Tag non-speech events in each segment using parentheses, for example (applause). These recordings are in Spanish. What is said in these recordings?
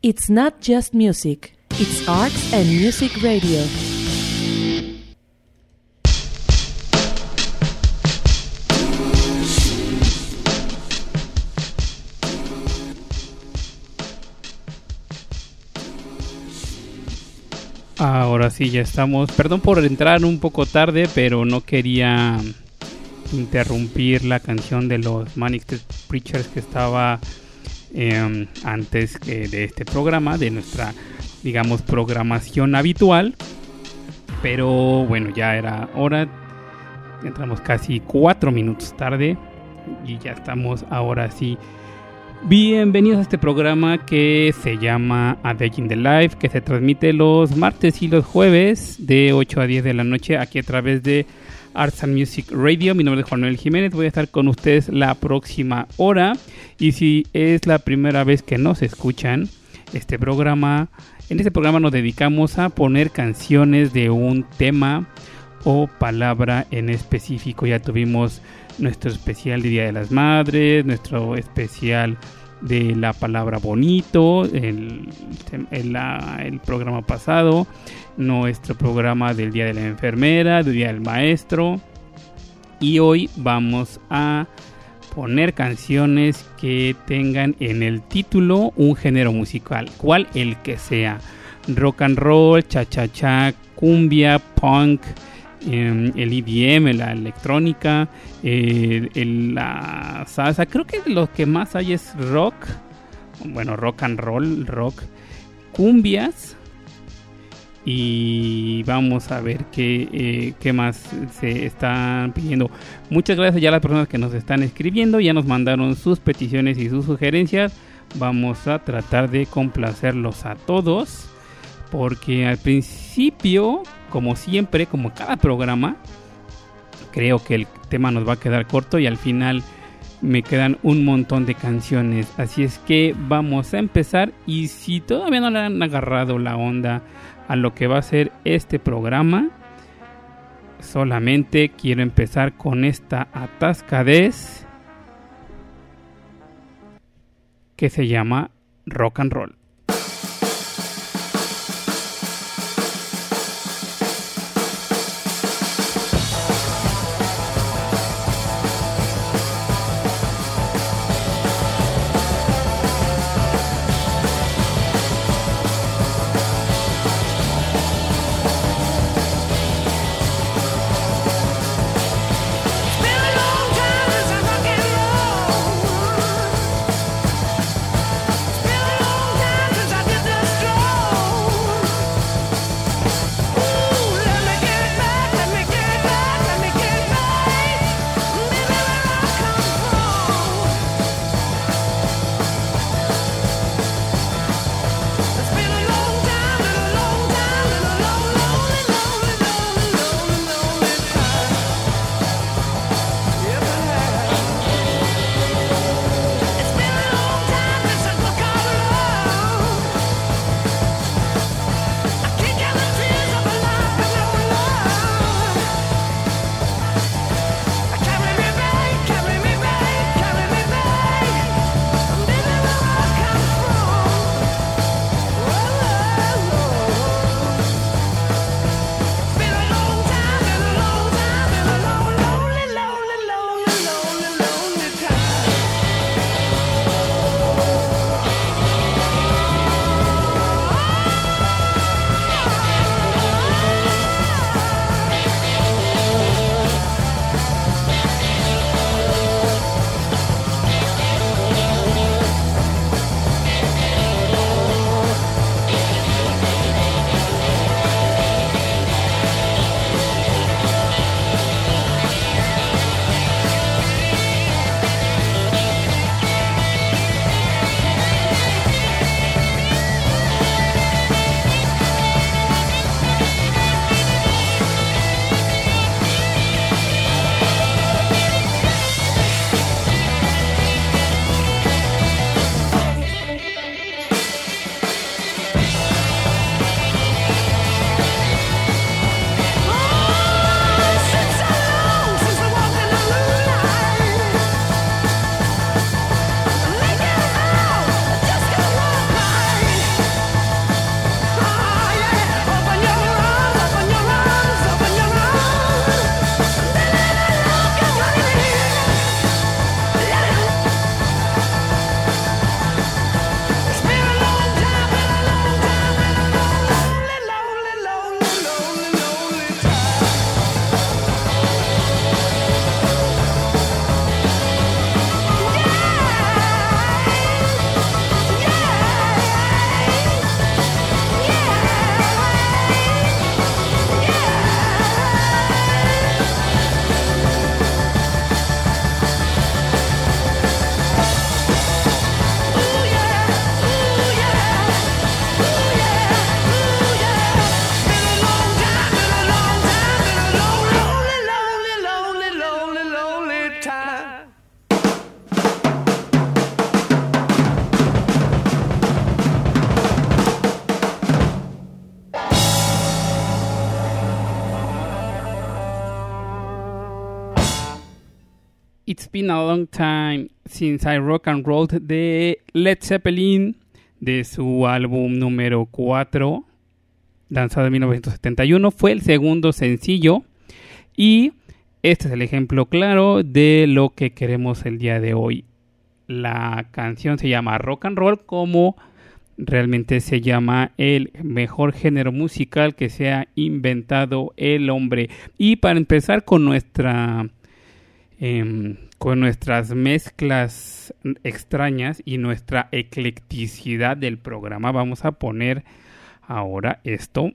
It's not just music, it's arts and music radio. Ahora sí, ya estamos. Perdón por entrar un poco tarde, pero no quería interrumpir la canción de los Manic Preachers que estaba em, antes de este programa, de nuestra, digamos, programación habitual. Pero bueno, ya era hora. Entramos casi cuatro minutos tarde y ya estamos ahora sí Bienvenidos a este programa que se llama A Day in the Life, que se transmite los martes y los jueves de 8 a 10 de la noche aquí a través de Arts and Music Radio. Mi nombre es Juan Manuel Jiménez, voy a estar con ustedes la próxima hora. Y si es la primera vez que nos escuchan, este programa, en este programa nos dedicamos a poner canciones de un tema o palabra en específico. Ya tuvimos nuestro especial de Día de las Madres, nuestro especial de la palabra bonito, el, el, programa pasado, nuestro programa del Día de la Enfermera, del Día del Maestro. Y hoy vamos a poner canciones que tengan en el título un género musical, cual el que sea. Rock and roll, cha-cha-cha, cumbia, punk, Em, el EDM, la electrónica, la salsa. Creo que lo que más hay es rock, bueno, rock and roll, rock, cumbias. Y vamos a ver qué, eh, qué más se están pidiendo. Muchas gracias ya a las personas que nos están escribiendo. Ya nos mandaron sus peticiones y sus sugerencias. Vamos a tratar de complacerlos a todos. Porque al principio como siempre, como cada programa, creo que el tema nos va a quedar corto y al final me quedan un montón de canciones. Así es que vamos a empezar y si todavía no le han agarrado la onda a lo que va a ser este programa, solamente quiero empezar con esta atascadez que se llama rock and roll. Been a Long Time Since I Rock and Rolled de Led Zeppelin de su álbum número 4 lanzado en 1971 fue el segundo sencillo y este es el ejemplo claro de lo que queremos el día de hoy. La canción se llama Rock and Roll como realmente se llama el mejor género musical que se ha inventado el hombre. Y para empezar con nuestra em, con nuestras mezclas extrañas y nuestra eclecticidad del programa, vamos a poner ahora esto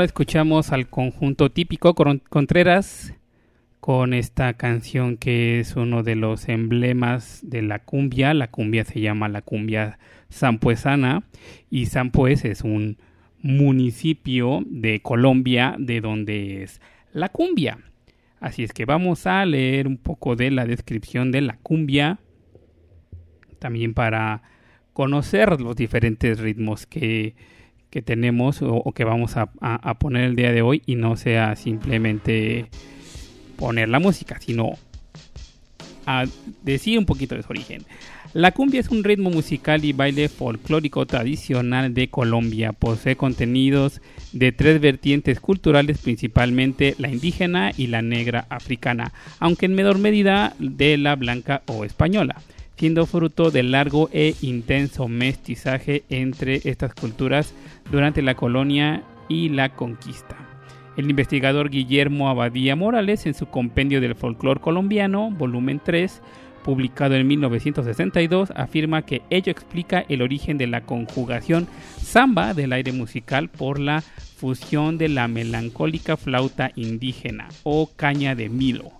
Ahora escuchamos al conjunto típico Contreras con esta canción que es uno de los emblemas de la cumbia. La cumbia se llama la cumbia sampuesana y Sampues es un municipio de Colombia de donde es la cumbia. Así es que vamos a leer un poco de la descripción de la cumbia, también para conocer los diferentes ritmos que que tenemos o, que vamos a, poner el día de hoy y no sea simplemente poner la música, sino a decir un poquito de su origen. La cumbia es un ritmo musical y baile folclórico tradicional de Colombia. Posee contenidos de tres vertientes culturales, principalmente la indígena y la negra africana, aunque en menor medida de la blanca o española siendo fruto del largo e intenso mestizaje entre estas culturas durante la colonia y la conquista. El investigador Guillermo Abadía Morales, en su Compendio del Folclor Colombiano, volumen 3, publicado en 1962, afirma que ello explica el origen de la conjugación samba del aire musical por la fusión de la melancólica flauta indígena o caña de milo,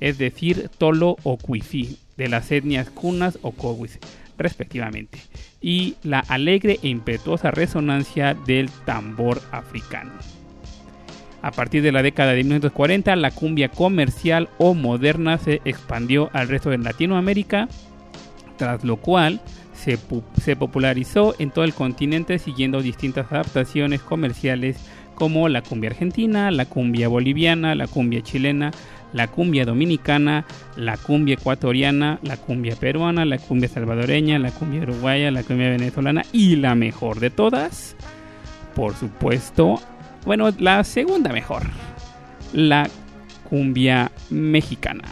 es decir, tolo o cuifí, de las etnias kunas o kowis, respectivamente, y la alegre e impetuosa resonancia del tambor africano. A partir de la década de 1940, la cumbia comercial o moderna se expandió al resto de Latinoamérica, tras lo cual se, se, popularizó en todo el continente siguiendo distintas adaptaciones comerciales como la cumbia argentina, la cumbia boliviana, la cumbia chilena, la cumbia dominicana, la cumbia ecuatoriana, la cumbia peruana, la cumbia salvadoreña, la cumbia uruguaya, la cumbia venezolana y la mejor de todas, por supuesto, bueno, la segunda mejor, la cumbia mexicana.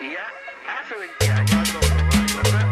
Y ya hace 20 años.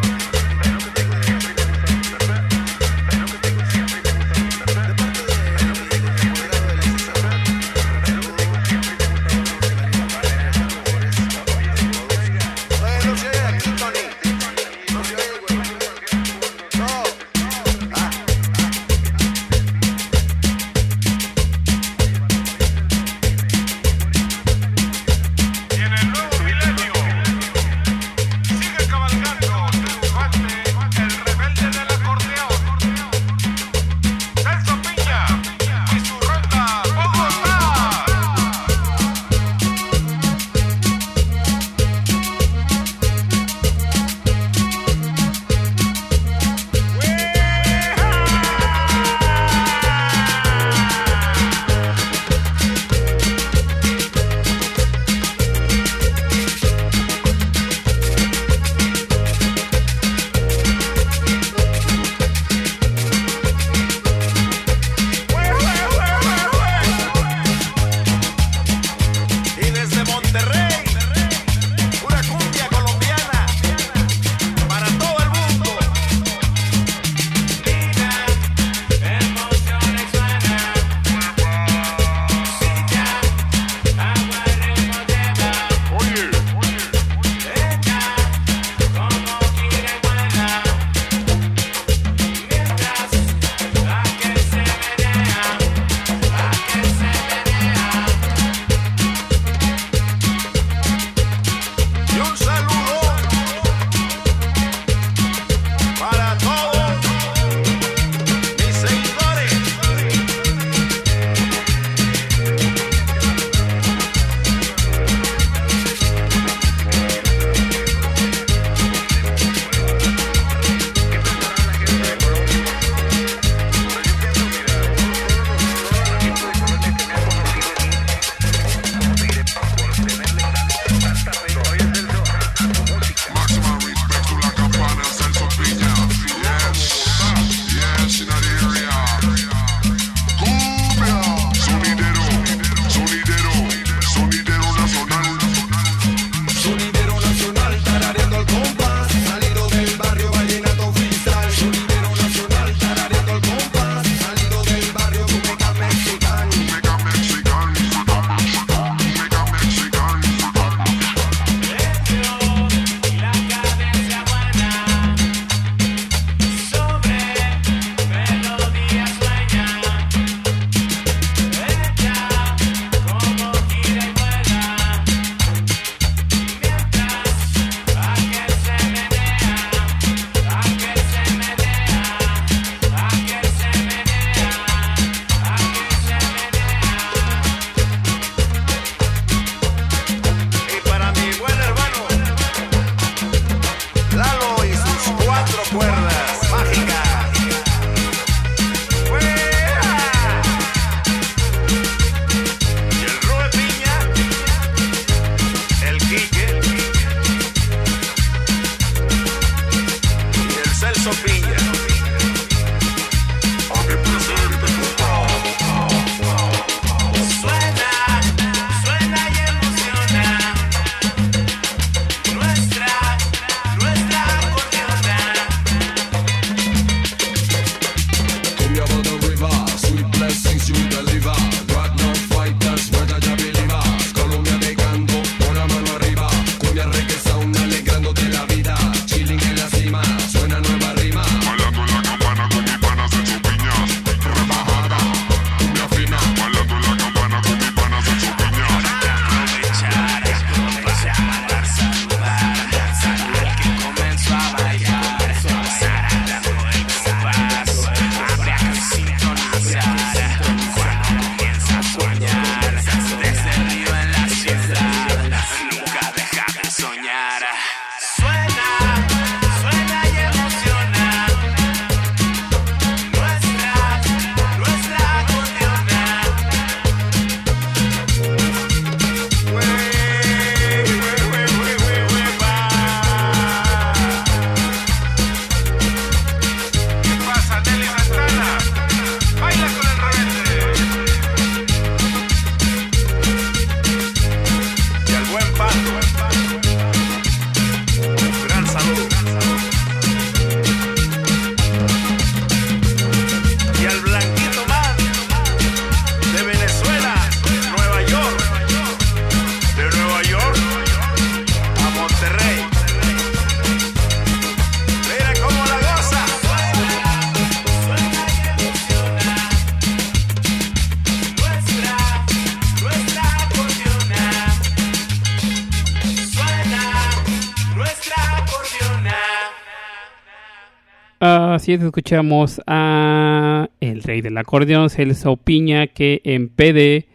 Escuchamos a el rey del acordeón, Celso Piña, que en PD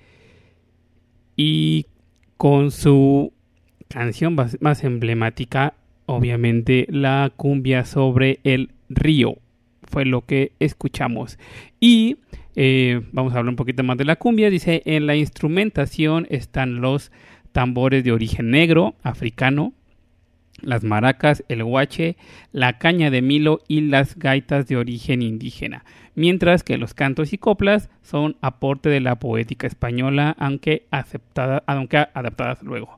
y con su canción más, más emblemática, obviamente la cumbia sobre el río, fue lo que escuchamos. Y eh, vamos a hablar un poquito más de la cumbia. Dice, en la instrumentación están los tambores de origen negro, africano, las maracas, el guache, la caña de milo y las gaitas de origen indígena, mientras que los cantos y coplas son aporte de la poética española, aunque, aceptada, aunque adaptadas luego.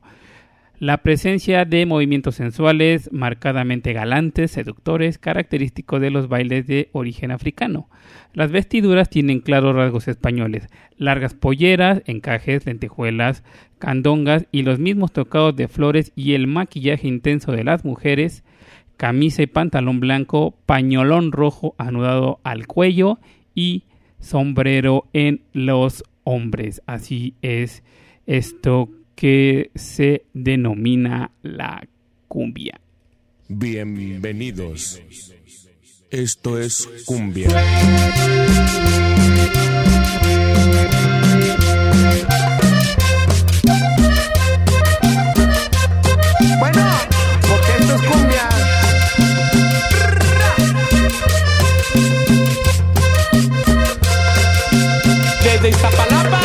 La presencia de movimientos sensuales marcadamente galantes, seductores, característico de los bailes de origen africano. Las vestiduras tienen claros rasgos españoles, largas polleras, encajes, lentejuelas, candongas y los mismos tocados de flores y el maquillaje intenso de las mujeres, camisa y pantalón blanco, pañolón rojo anudado al cuello y sombrero en los hombres. Así es esto que se denomina la cumbia. Bienvenidos. Esto es cumbia. Bueno, porque esto es cumbia. Desde Iztapalapa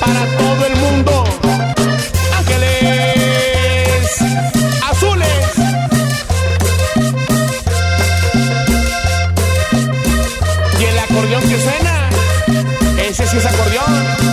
para todo ese sí es acordeón.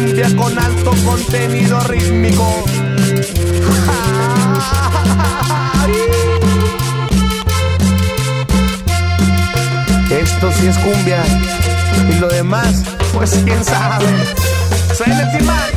Cumbia con alto contenido rítmico. (laughs) Esto sí es cumbia. Y lo demás, pues quién sabe. Suena el.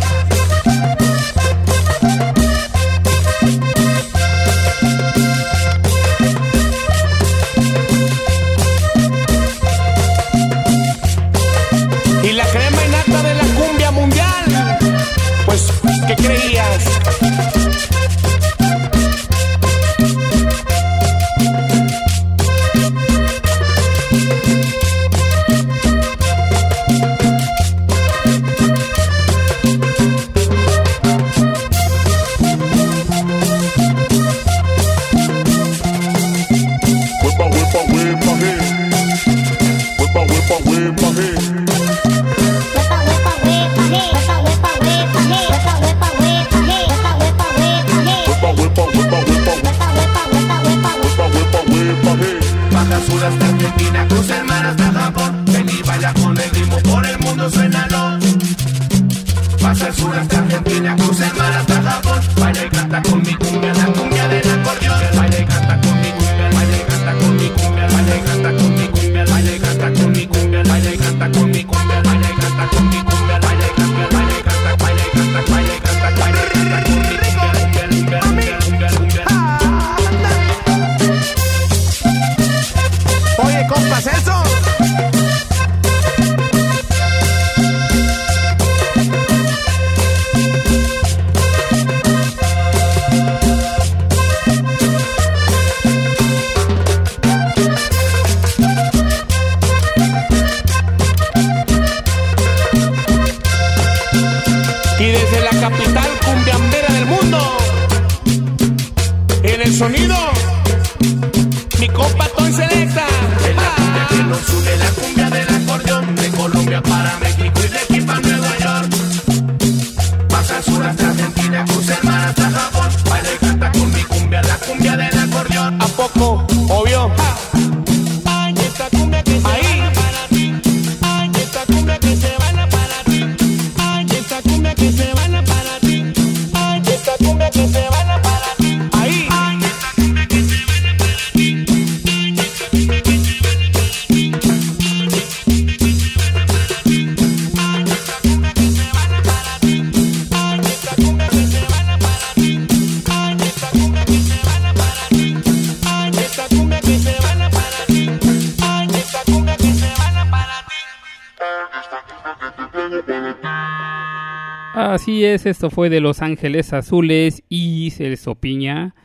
Esto fue de Los Ángeles Azules y Celso Piña.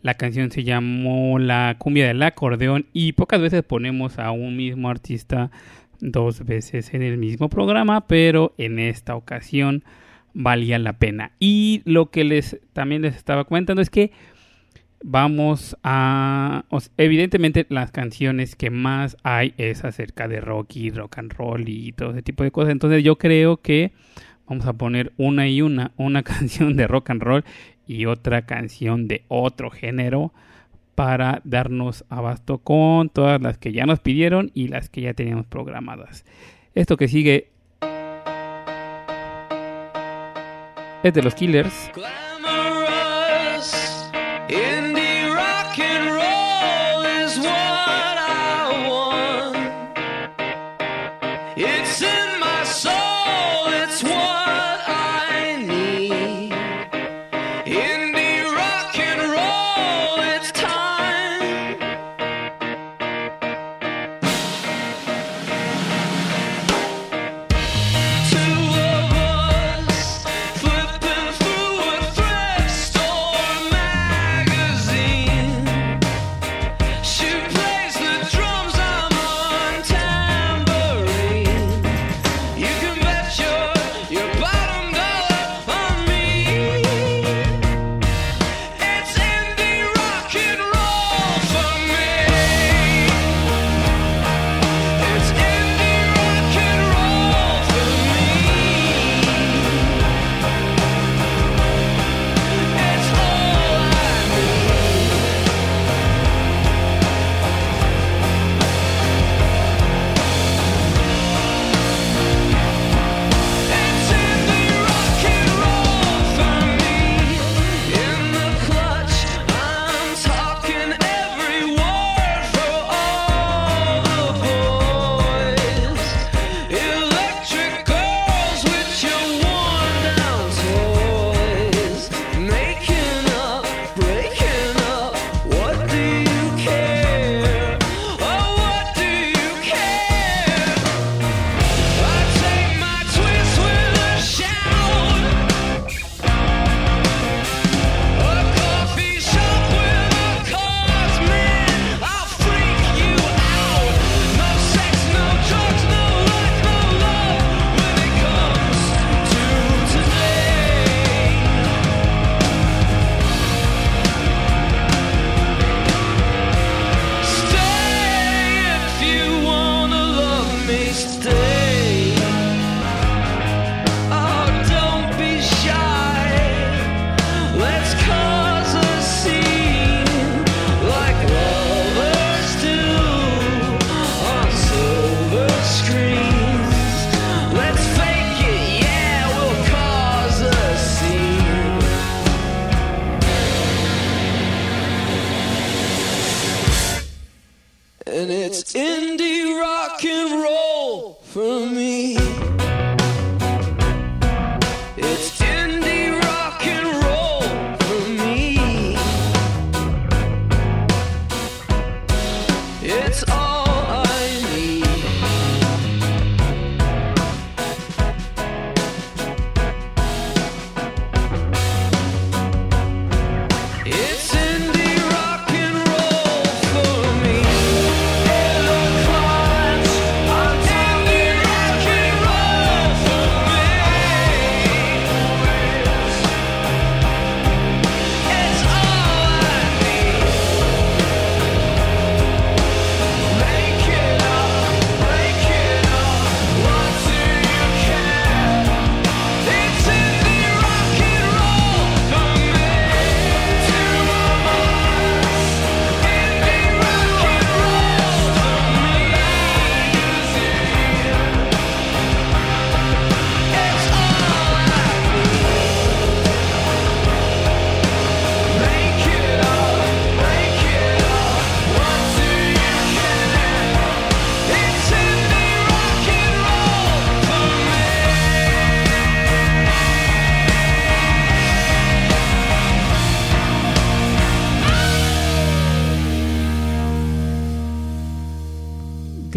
La canción se llamó La cumbia del acordeón y pocas veces ponemos a un mismo artista dos veces en el mismo programa, pero en esta ocasión valía la pena. Y lo que les también les estaba comentando es que vamos a evidentemente las canciones que más hay es acerca de rock y rock and roll y todo ese tipo de cosas. Entonces yo creo que vamos a poner una y una, una (laughs) canción de rock and roll y otra canción de otro género para darnos abasto con todas las que ya nos pidieron y las que ya teníamos programadas. Esto que sigue es de los Killers.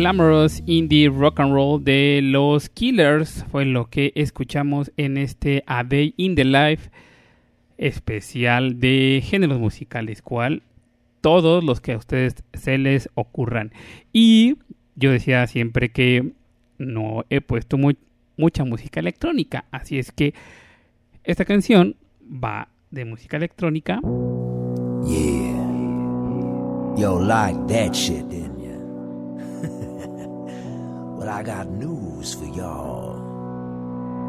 Glamorous Indie Rock and Roll de los Killers fue lo que escuchamos en este A Day in the Life especial de géneros musicales, cual todos los que a ustedes se les ocurran. Y yo decía siempre que no he puesto mu- mucha música electrónica, así es que esta canción va de música electrónica. Yeah. Yo like that shit, well, I got news for y'all.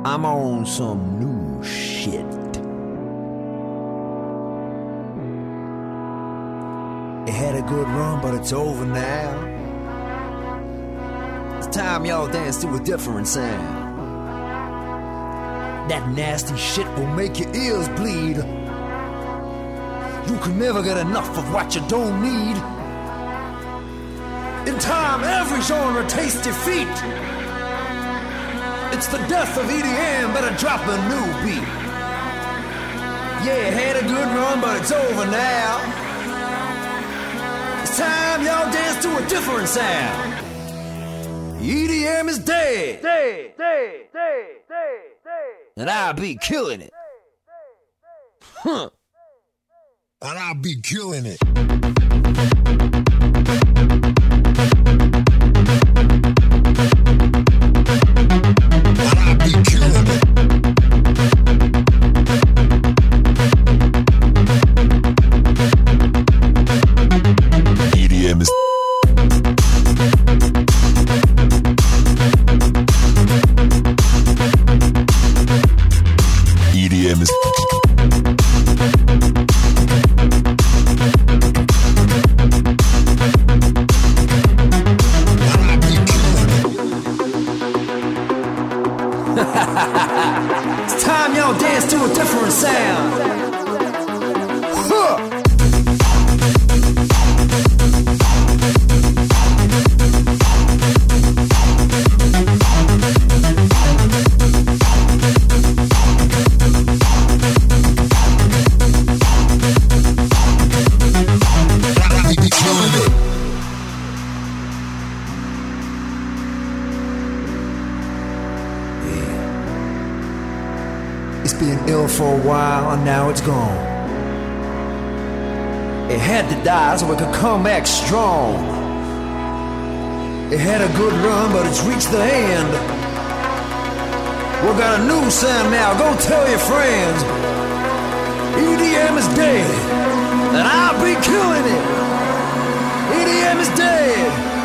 I'm on some new shit. It had a good run, but it's over now. It's time y'all dance to a different sound. That nasty shit will make your ears bleed. You can never get enough of what you don't need. In time, every genre tastes defeat. It's the death of EDM, better drop a new beat. Yeah, it had a good run, but it's over now. It's time y'all dance to a different sound. EDM is dead. Dead, dead, dead, dead, dead. And I'll be killing it. Huh. And I'll be killing it. So it could come back strong. It had a good run, but it's reached the end. We got a new sound now. Go tell your friends. EDM is dead, and I'll be killing it. EDM is dead.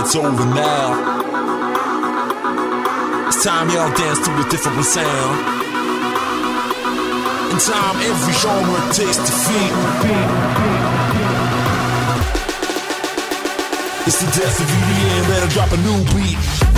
It's over now. It's time y'all dance to a different sound. In time, every genre takes defeat. It's the death of EDM, better drop a new beat.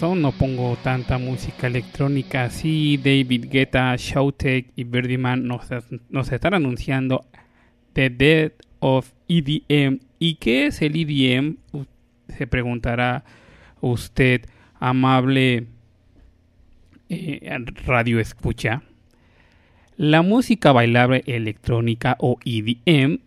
No pongo tanta música electrónica así. David Guetta, Showtek y Birdman nos, nos están anunciando The Death of EDM. ¿Y qué es el EDM? Se preguntará usted, amable eh, radio escucha. La música bailable electrónica o EDM,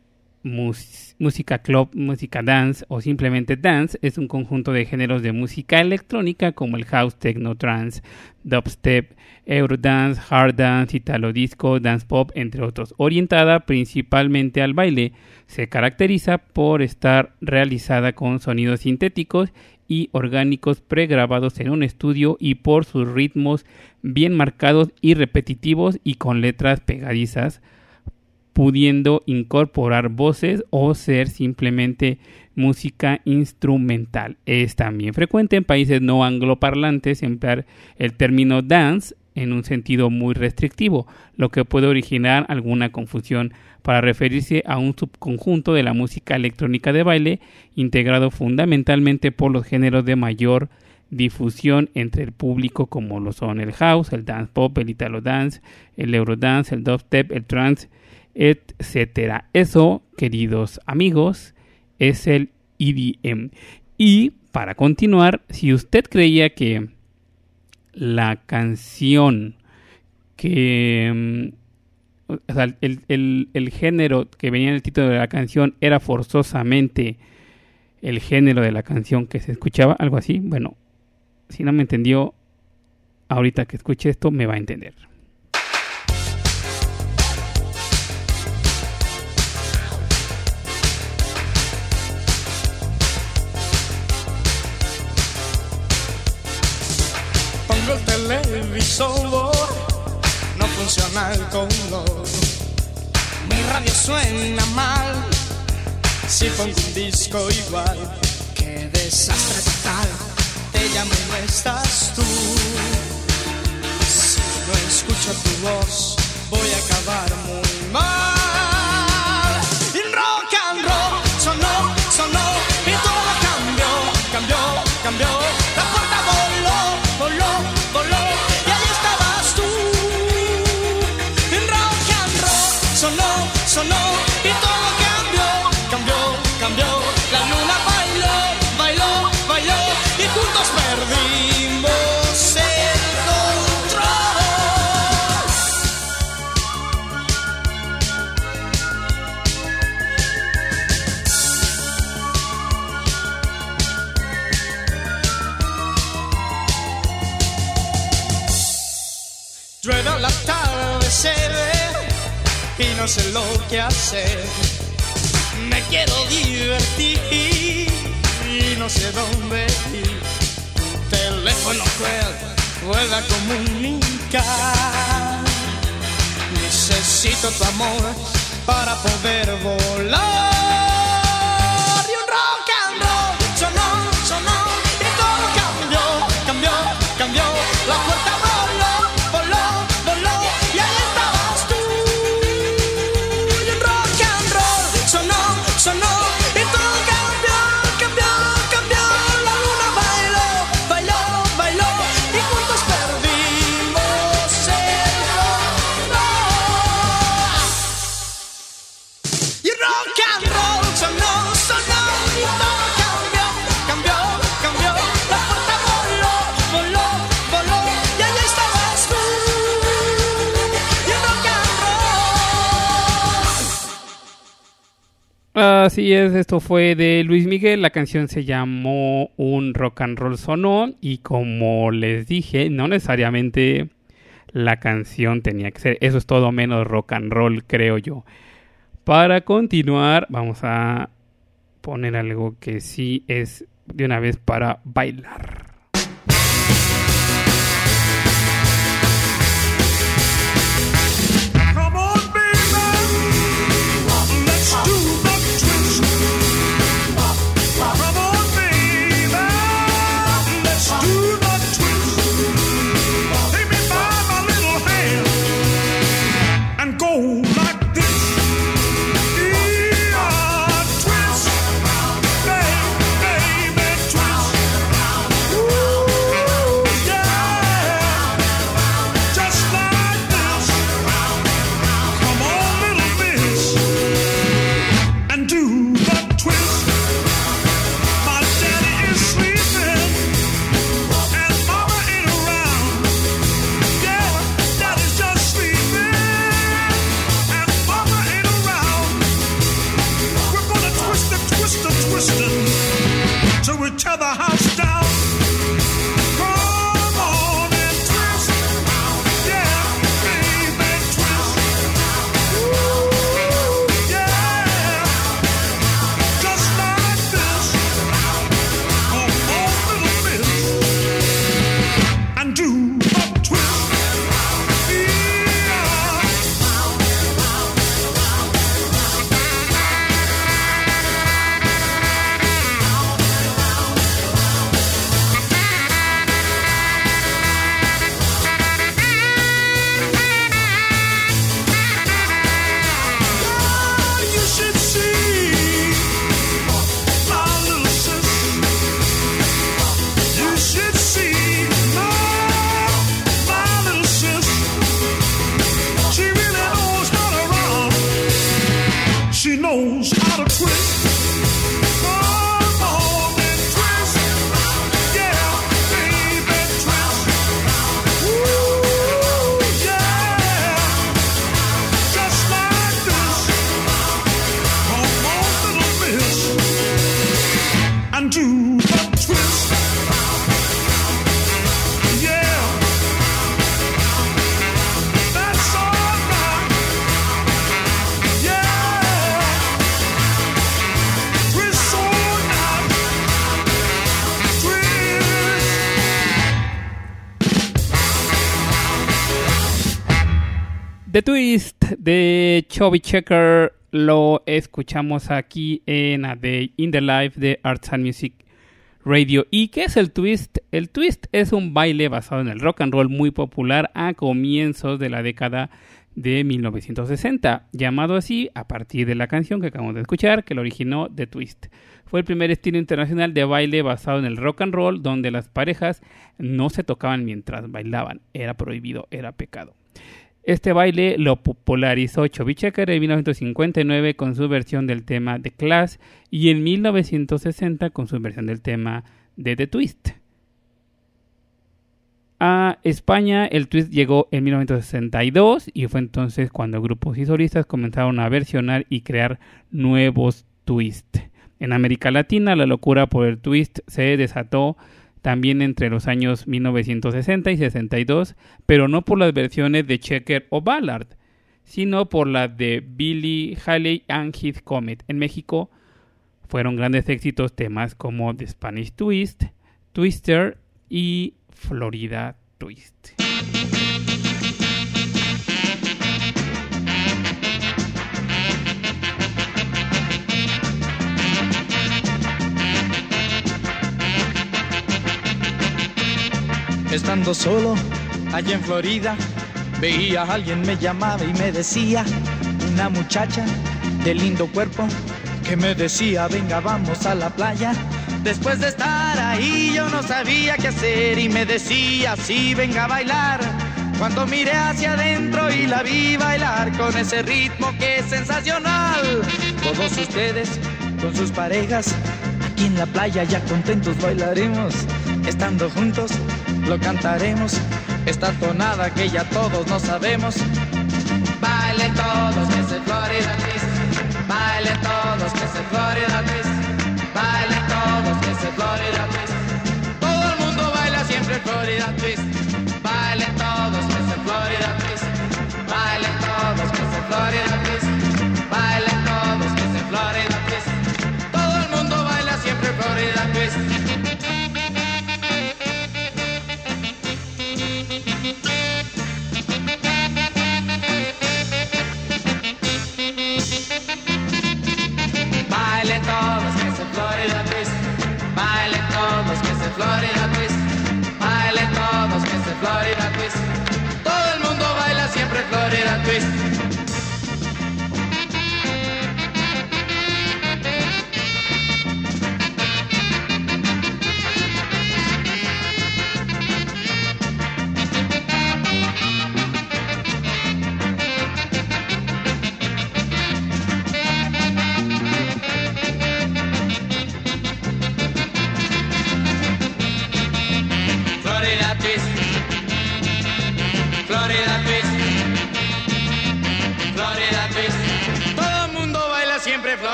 música club, música dance o simplemente dance es un conjunto de géneros de música electrónica como el house, techno, trance, dubstep, eurodance, hard dance, italo disco, dance pop, entre otros. Orientada principalmente al baile, se caracteriza por estar realizada con sonidos sintéticos y orgánicos pregrabados en un estudio y por sus ritmos bien marcados y repetitivos y con letras pegadizas, pudiendo incorporar voces o ser simplemente música instrumental. Es también frecuente en países no angloparlantes emplear el término dance en un sentido muy restrictivo, lo que puede originar alguna confusión para referirse a un subconjunto de la música electrónica de baile integrado fundamentalmente por los géneros de mayor difusión entre el público como lo son el house, el dance pop, el italo dance, el eurodance, el dubstep, el trance, etcétera. Eso, queridos amigos, es el EDM. Y para continuar, si usted creía que la canción que mm, o sea, el, el- el género que venía en el título de la canción era forzosamente el género de la canción que se escuchaba, algo así. Bueno, si no me entendió, ahorita que escuche esto me va a entender. El televisor, no funciona el color. Mi radio suena mal, si pongo un disco igual. Qué desastre total, te llamo y no estás tú. Si no escucho tu voz, voy a acabar muy no sé lo que hacer. Me quiero divertir y no sé dónde ir. Tu teléfono cruel vuelve a comunicar. Necesito tu amor para poder volar. Así es, esto fue de Luis Miguel, la canción se llamó Un Rock and Roll Sonó y como les dije, no necesariamente la canción tenía que ser, eso es todo menos rock and roll, creo yo. Para continuar, vamos a poner algo que sí es de una vez para bailar. The Twist de Chubby Checker lo escuchamos aquí en A Day in the Life de Arts and Music Radio. ¿Y qué es el twist? El twist es un baile basado en el rock and roll muy popular a comienzos de la década de 1960, llamado así a partir de la canción que acabamos de escuchar, que lo originó The Twist. Fue el primer estilo internacional de baile basado en el rock and roll, donde las parejas no se tocaban mientras bailaban, era prohibido, era pecado. Este baile lo popularizó Chubby Checker en 1959 con su versión del tema The Class y en 1960 con su versión del tema de The Twist. A España el twist llegó en 1962 y fue entonces cuando grupos y solistas comenzaron a versionar y crear nuevos twists. En América Latina la locura por el twist se desató también entre los años 1960 y 62, pero no por las versiones de Checker o Ballard, sino por las de Billy Haley and His Comet. En México fueron grandes éxitos temas como The Spanish Twist, Twister y Florida Twist. Estando solo allá en Florida, veía a alguien me llamaba y me decía, una muchacha de lindo cuerpo, que me decía, venga, vamos a la playa. Después de estar ahí yo no sabía qué hacer y me decía, sí, venga a bailar. Cuando miré hacia adentro y la vi bailar con ese ritmo que es sensacional. Todos ustedes con sus parejas, aquí en la playa ya contentos bailaremos. Estando juntos lo cantaremos. Esta tonada que ya todos no sabemos. Bailen todos que es el Florida Twist. Bailen todos que es el Florida Twist. Bailen todos que es el Florida Twist. Todo el mundo baila siempre Florida Twist.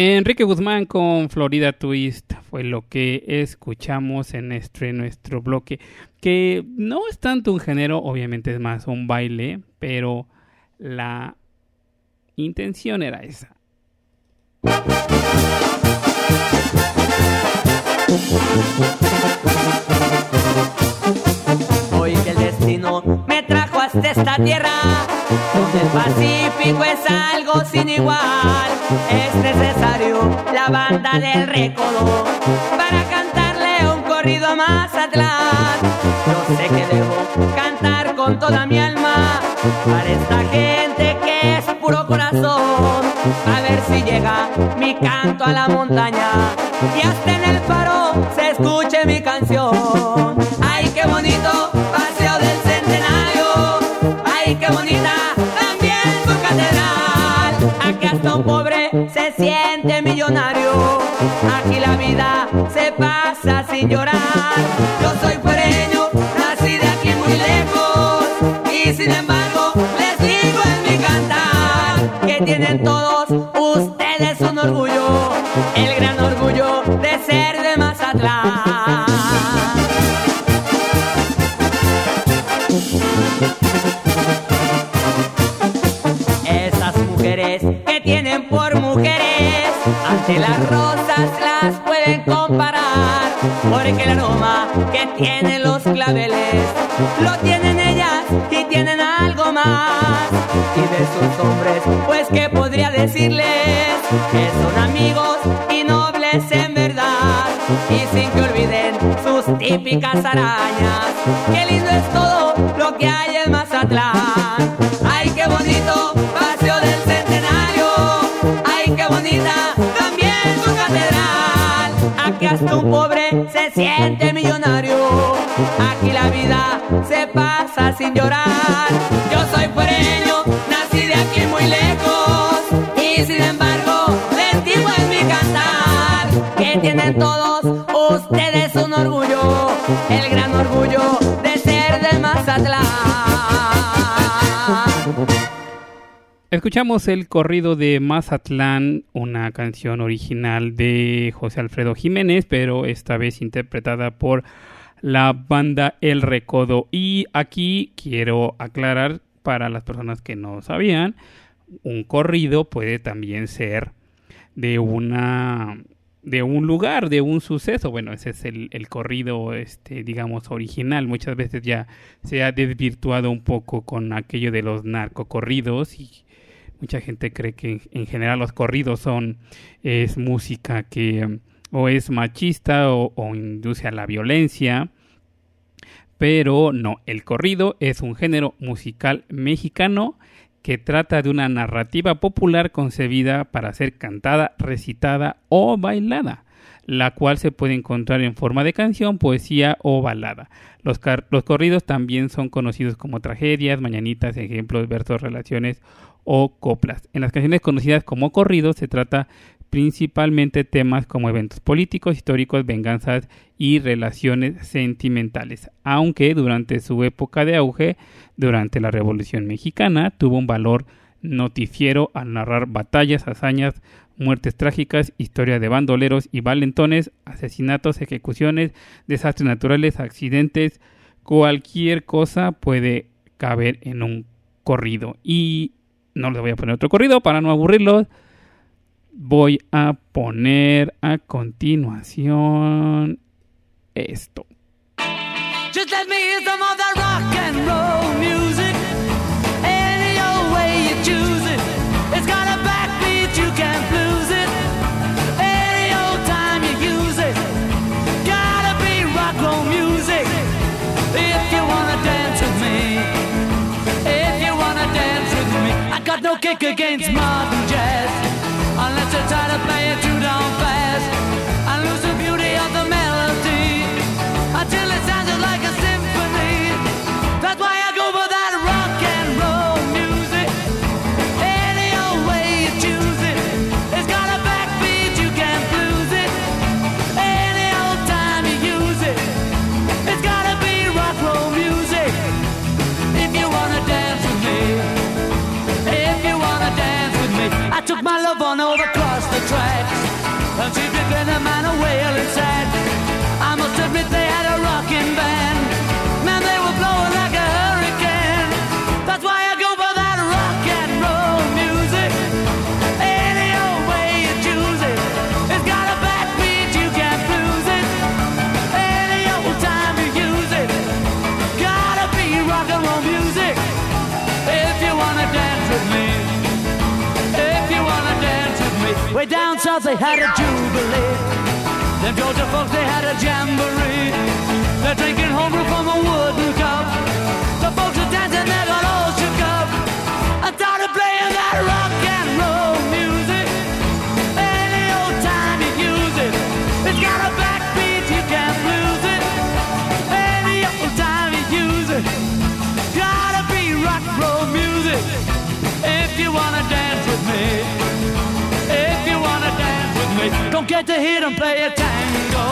Enrique Guzmán con Florida Twist fue lo que escuchamos en este nuestro bloque, que no es tanto un género, obviamente es más un baile, pero la intención era esa. Hoy que el destino me trajo hasta esta tierra, donde el Pacífico es algo sin igual. Es necesario la banda del recodo para cantarle un corrido a Mazatlán. Yo sé que debo cantar con toda mi alma para esta gente que es puro corazón. A ver si llega mi canto a la montaña y hasta en el faro se escuche mi canción. Ay, qué bonito siente millonario. Aquí la vida se pasa sin llorar. Yo soy fuereño, nací de aquí muy lejos. Y sin embargo, les digo en mi cantar que tienen todos ustedes un orgullo. Ante las rosas las pueden comparar, porque el aroma que tienen los claveles lo tienen ellas y tienen algo más. Y de sus hombres, pues que podría decirles que son amigos y nobles en verdad, y sin que olviden sus típicas arañas. Qué lindo es todo lo que hay en Mazatlán. Hasta un pobre se siente millonario. Aquí la vida se pasa sin llorar. Yo soy puereño, nací de aquí muy lejos. Y sin embargo, les digo en mi cantar que tienen todos Escuchamos el corrido de Mazatlán, una canción original de José Alfredo Jiménez, pero esta vez interpretada por la banda El Recodo. Y aquí quiero aclarar para las personas que no sabían, un corrido puede también ser de una de un lugar, de un suceso. Bueno, ese es el, corrido, este, digamos, original. Muchas veces ya se ha desvirtuado un poco con aquello de los narcocorridos y mucha gente cree que en, en general los corridos son es música que o es machista o, o induce a la violencia. Pero no, el corrido es un género musical mexicano que trata de una narrativa popular concebida para ser cantada, recitada o bailada, la cual se puede encontrar en forma de canción, poesía o balada. Los, los corridos también son conocidos como tragedias, mañanitas, ejemplos, versos, relaciones o coplas. En las canciones conocidas como corridos se trata principalmente temas como eventos políticos, históricos, venganzas y relaciones sentimentales, aunque durante su época de auge, durante la Revolución Mexicana, tuvo un valor noticiero al narrar batallas, hazañas, muertes trágicas, historia de bandoleros y valentones, asesinatos, ejecuciones, desastres naturales, accidentes, cualquier cosa puede caber en un corrido. Y no les voy a poner otro corrido para no aburrirlos voy a poner a continuación esto. Just let me they had a jubilee. Them Georgia folks they had a jamboree. They're drinking homebrew from a wooden cup. The folks are dancing, they get to hear them play a tango.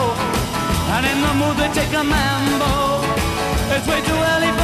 And in the mood they take a mambo. It's way too early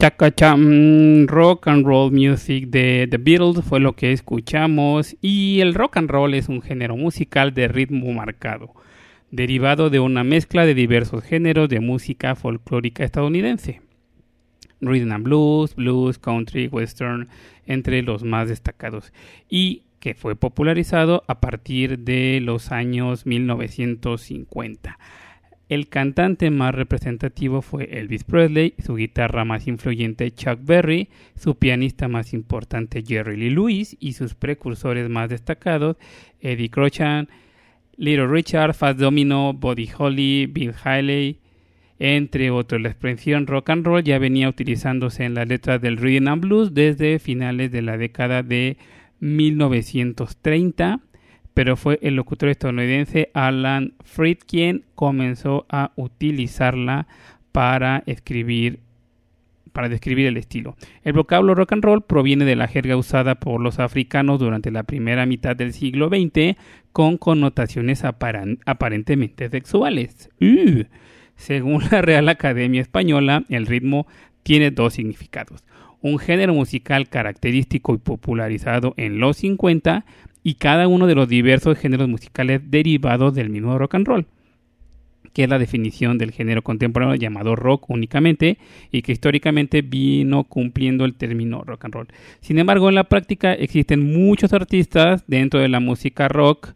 Chacacham, rock and roll music de The Beatles fue lo que escuchamos y el rock and roll es un género musical de ritmo marcado, derivado de una mezcla de diversos géneros de música folclórica estadounidense. Rhythm and blues, blues, country, western, entre los más destacados, y que fue popularizado a partir de los años 1950. El cantante más representativo fue Elvis Presley, su guitarra más influyente Chuck Berry, su pianista más importante Jerry Lee Lewis y sus precursores más destacados Eddie Crochan, Little Richard, Fats Domino, Buddy Holly, Bill Haley, entre otros. La expresión rock and roll ya venía utilizándose en las letras del rhythm and blues desde finales de la década de 1930 pero fue el locutor estadounidense Alan Freed quien comenzó a utilizarla para escribir para describir el estilo. El vocablo rock and roll proviene de la jerga usada por los africanos durante la primera mitad del siglo XX con connotaciones aparentemente sexuales. Uh. Según la Real Academia Española, el ritmo tiene dos significados. Un género musical característico y popularizado en los 50 y cada uno de los diversos géneros musicales derivados del mismo rock and roll, que es la definición del género contemporáneo llamado rock únicamente y que históricamente vino cumpliendo el término rock and roll. Sin embargo, en la práctica existen muchos artistas dentro de la música rock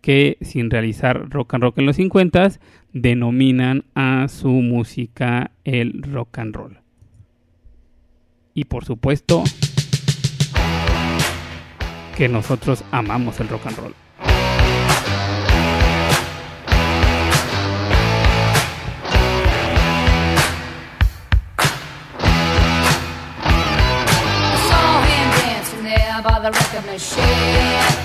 que sin realizar rock and roll en los 50 denominan a su música el rock and roll. Y por supuesto, que nosotros amamos el rock and roll. I saw him dancing there by the record machine.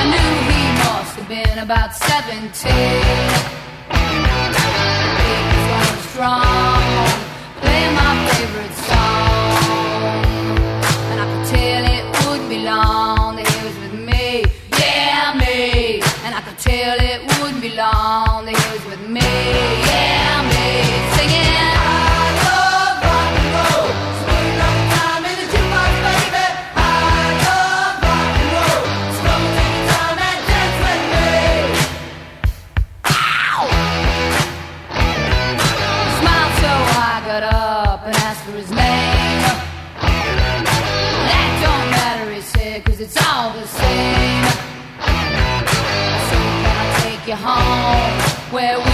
I knew he must have been about 17. He was going strong, And I could tell it wouldn't be long that he was with me. Where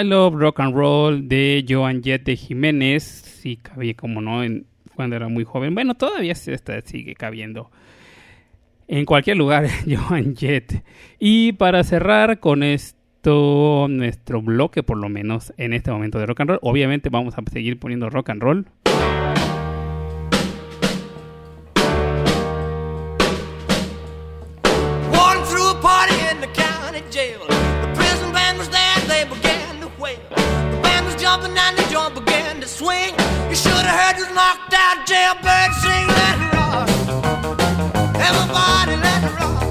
I Love Rock and Roll de Joan Jett de Jiménez. Sí, cabía como no en, cuando era muy joven. Bueno, todavía se está- sigue cabiendo. En cualquier lugar, (laughs) Joan Jett. Y para cerrar con esto, nuestro bloque, por lo menos en este momento de rock and roll, obviamente vamos a seguir poniendo rock and roll. Jumping and the joint began to swing. You should have heard this knocked out jailbird sing, let it rock. Everybody let it rock.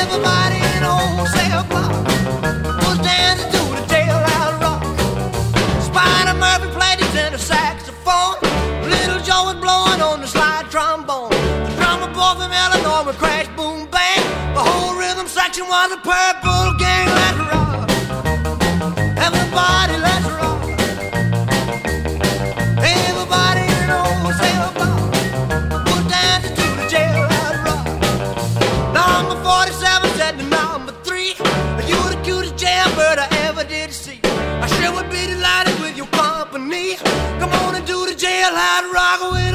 Everybody in old cell block was dancing to the jailhouse rock. Spider Murphy played his tenor saxophone. Little Joe was blowing on the slide trombone. The drummer boy from Illinois would crash, boom, bang. The whole rhythm section was a purple gang. Come on and do the jailhouse rock with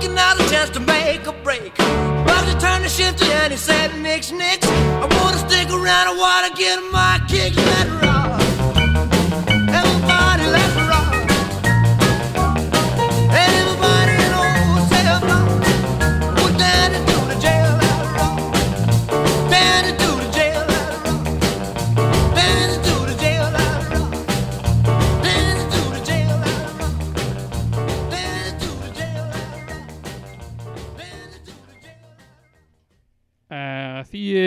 looking out a chance to make a break. Bugsy turned to shifter and he said, Nix, Nix, I wanna stick around, I wanna get my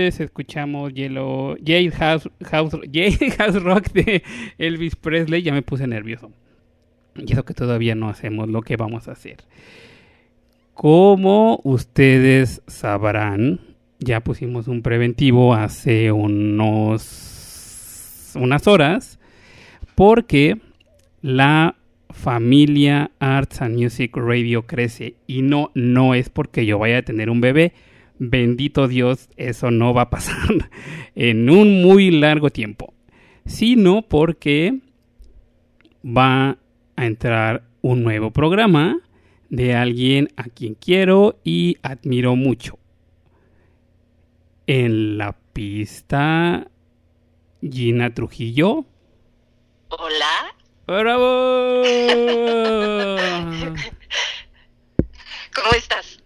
Escuchamos Yellow, Jailhouse House, (laughs) Rock de Elvis Presley. Ya me puse nervioso. Y eso que todavía no hacemos lo que vamos a hacer. Como ustedes sabrán, ya pusimos un preventivo hace unos unas horas porque la familia Arts and Music Radio crece y no no es porque yo vaya a tener un bebé. Bendito Dios, eso no va a pasar (laughs) en un muy largo tiempo, sino porque va a entrar un nuevo programa de alguien a quien quiero y admiro mucho. En la pista, Gina Trujillo. Hola. ¡Bravo! (laughs) ¿Cómo estás?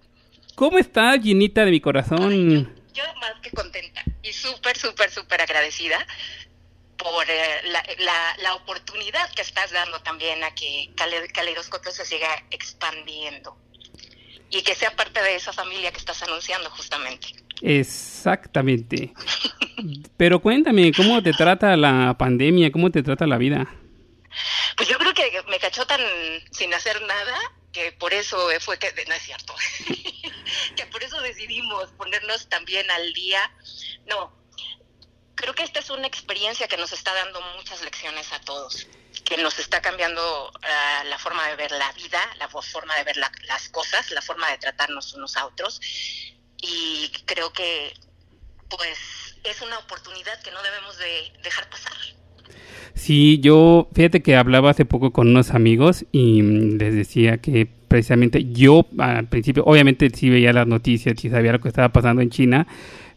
¿Cómo estás, Ginita de mi corazón? Yo más que contenta y súper, súper, súper agradecida por eh, la, la- la oportunidad que estás dando también a que Cale- Caleidoscopio se siga expandiendo y que sea parte de esa familia que estás anunciando justamente. Exactamente. Pero cuéntame, ¿cómo te trata la pandemia? ¿Cómo te trata la vida? Pues yo creo que me cachó tan sin hacer nada que por eso fue que, no es cierto, (laughs) que por eso decidimos ponernos también al día. No, creo que esta es una experiencia que nos está dando muchas lecciones a todos, que nos está cambiando ah, la forma de ver la vida, la fo- forma de ver la- las cosas, la forma de tratarnos unos a otros. Y creo que pues es una oportunidad que no debemos de dejar pasar. Sí, yo, fíjate que hablaba hace poco con unos amigos y mm, les decía que precisamente yo al principio, obviamente sí veía las noticias y sabía lo que estaba pasando en China,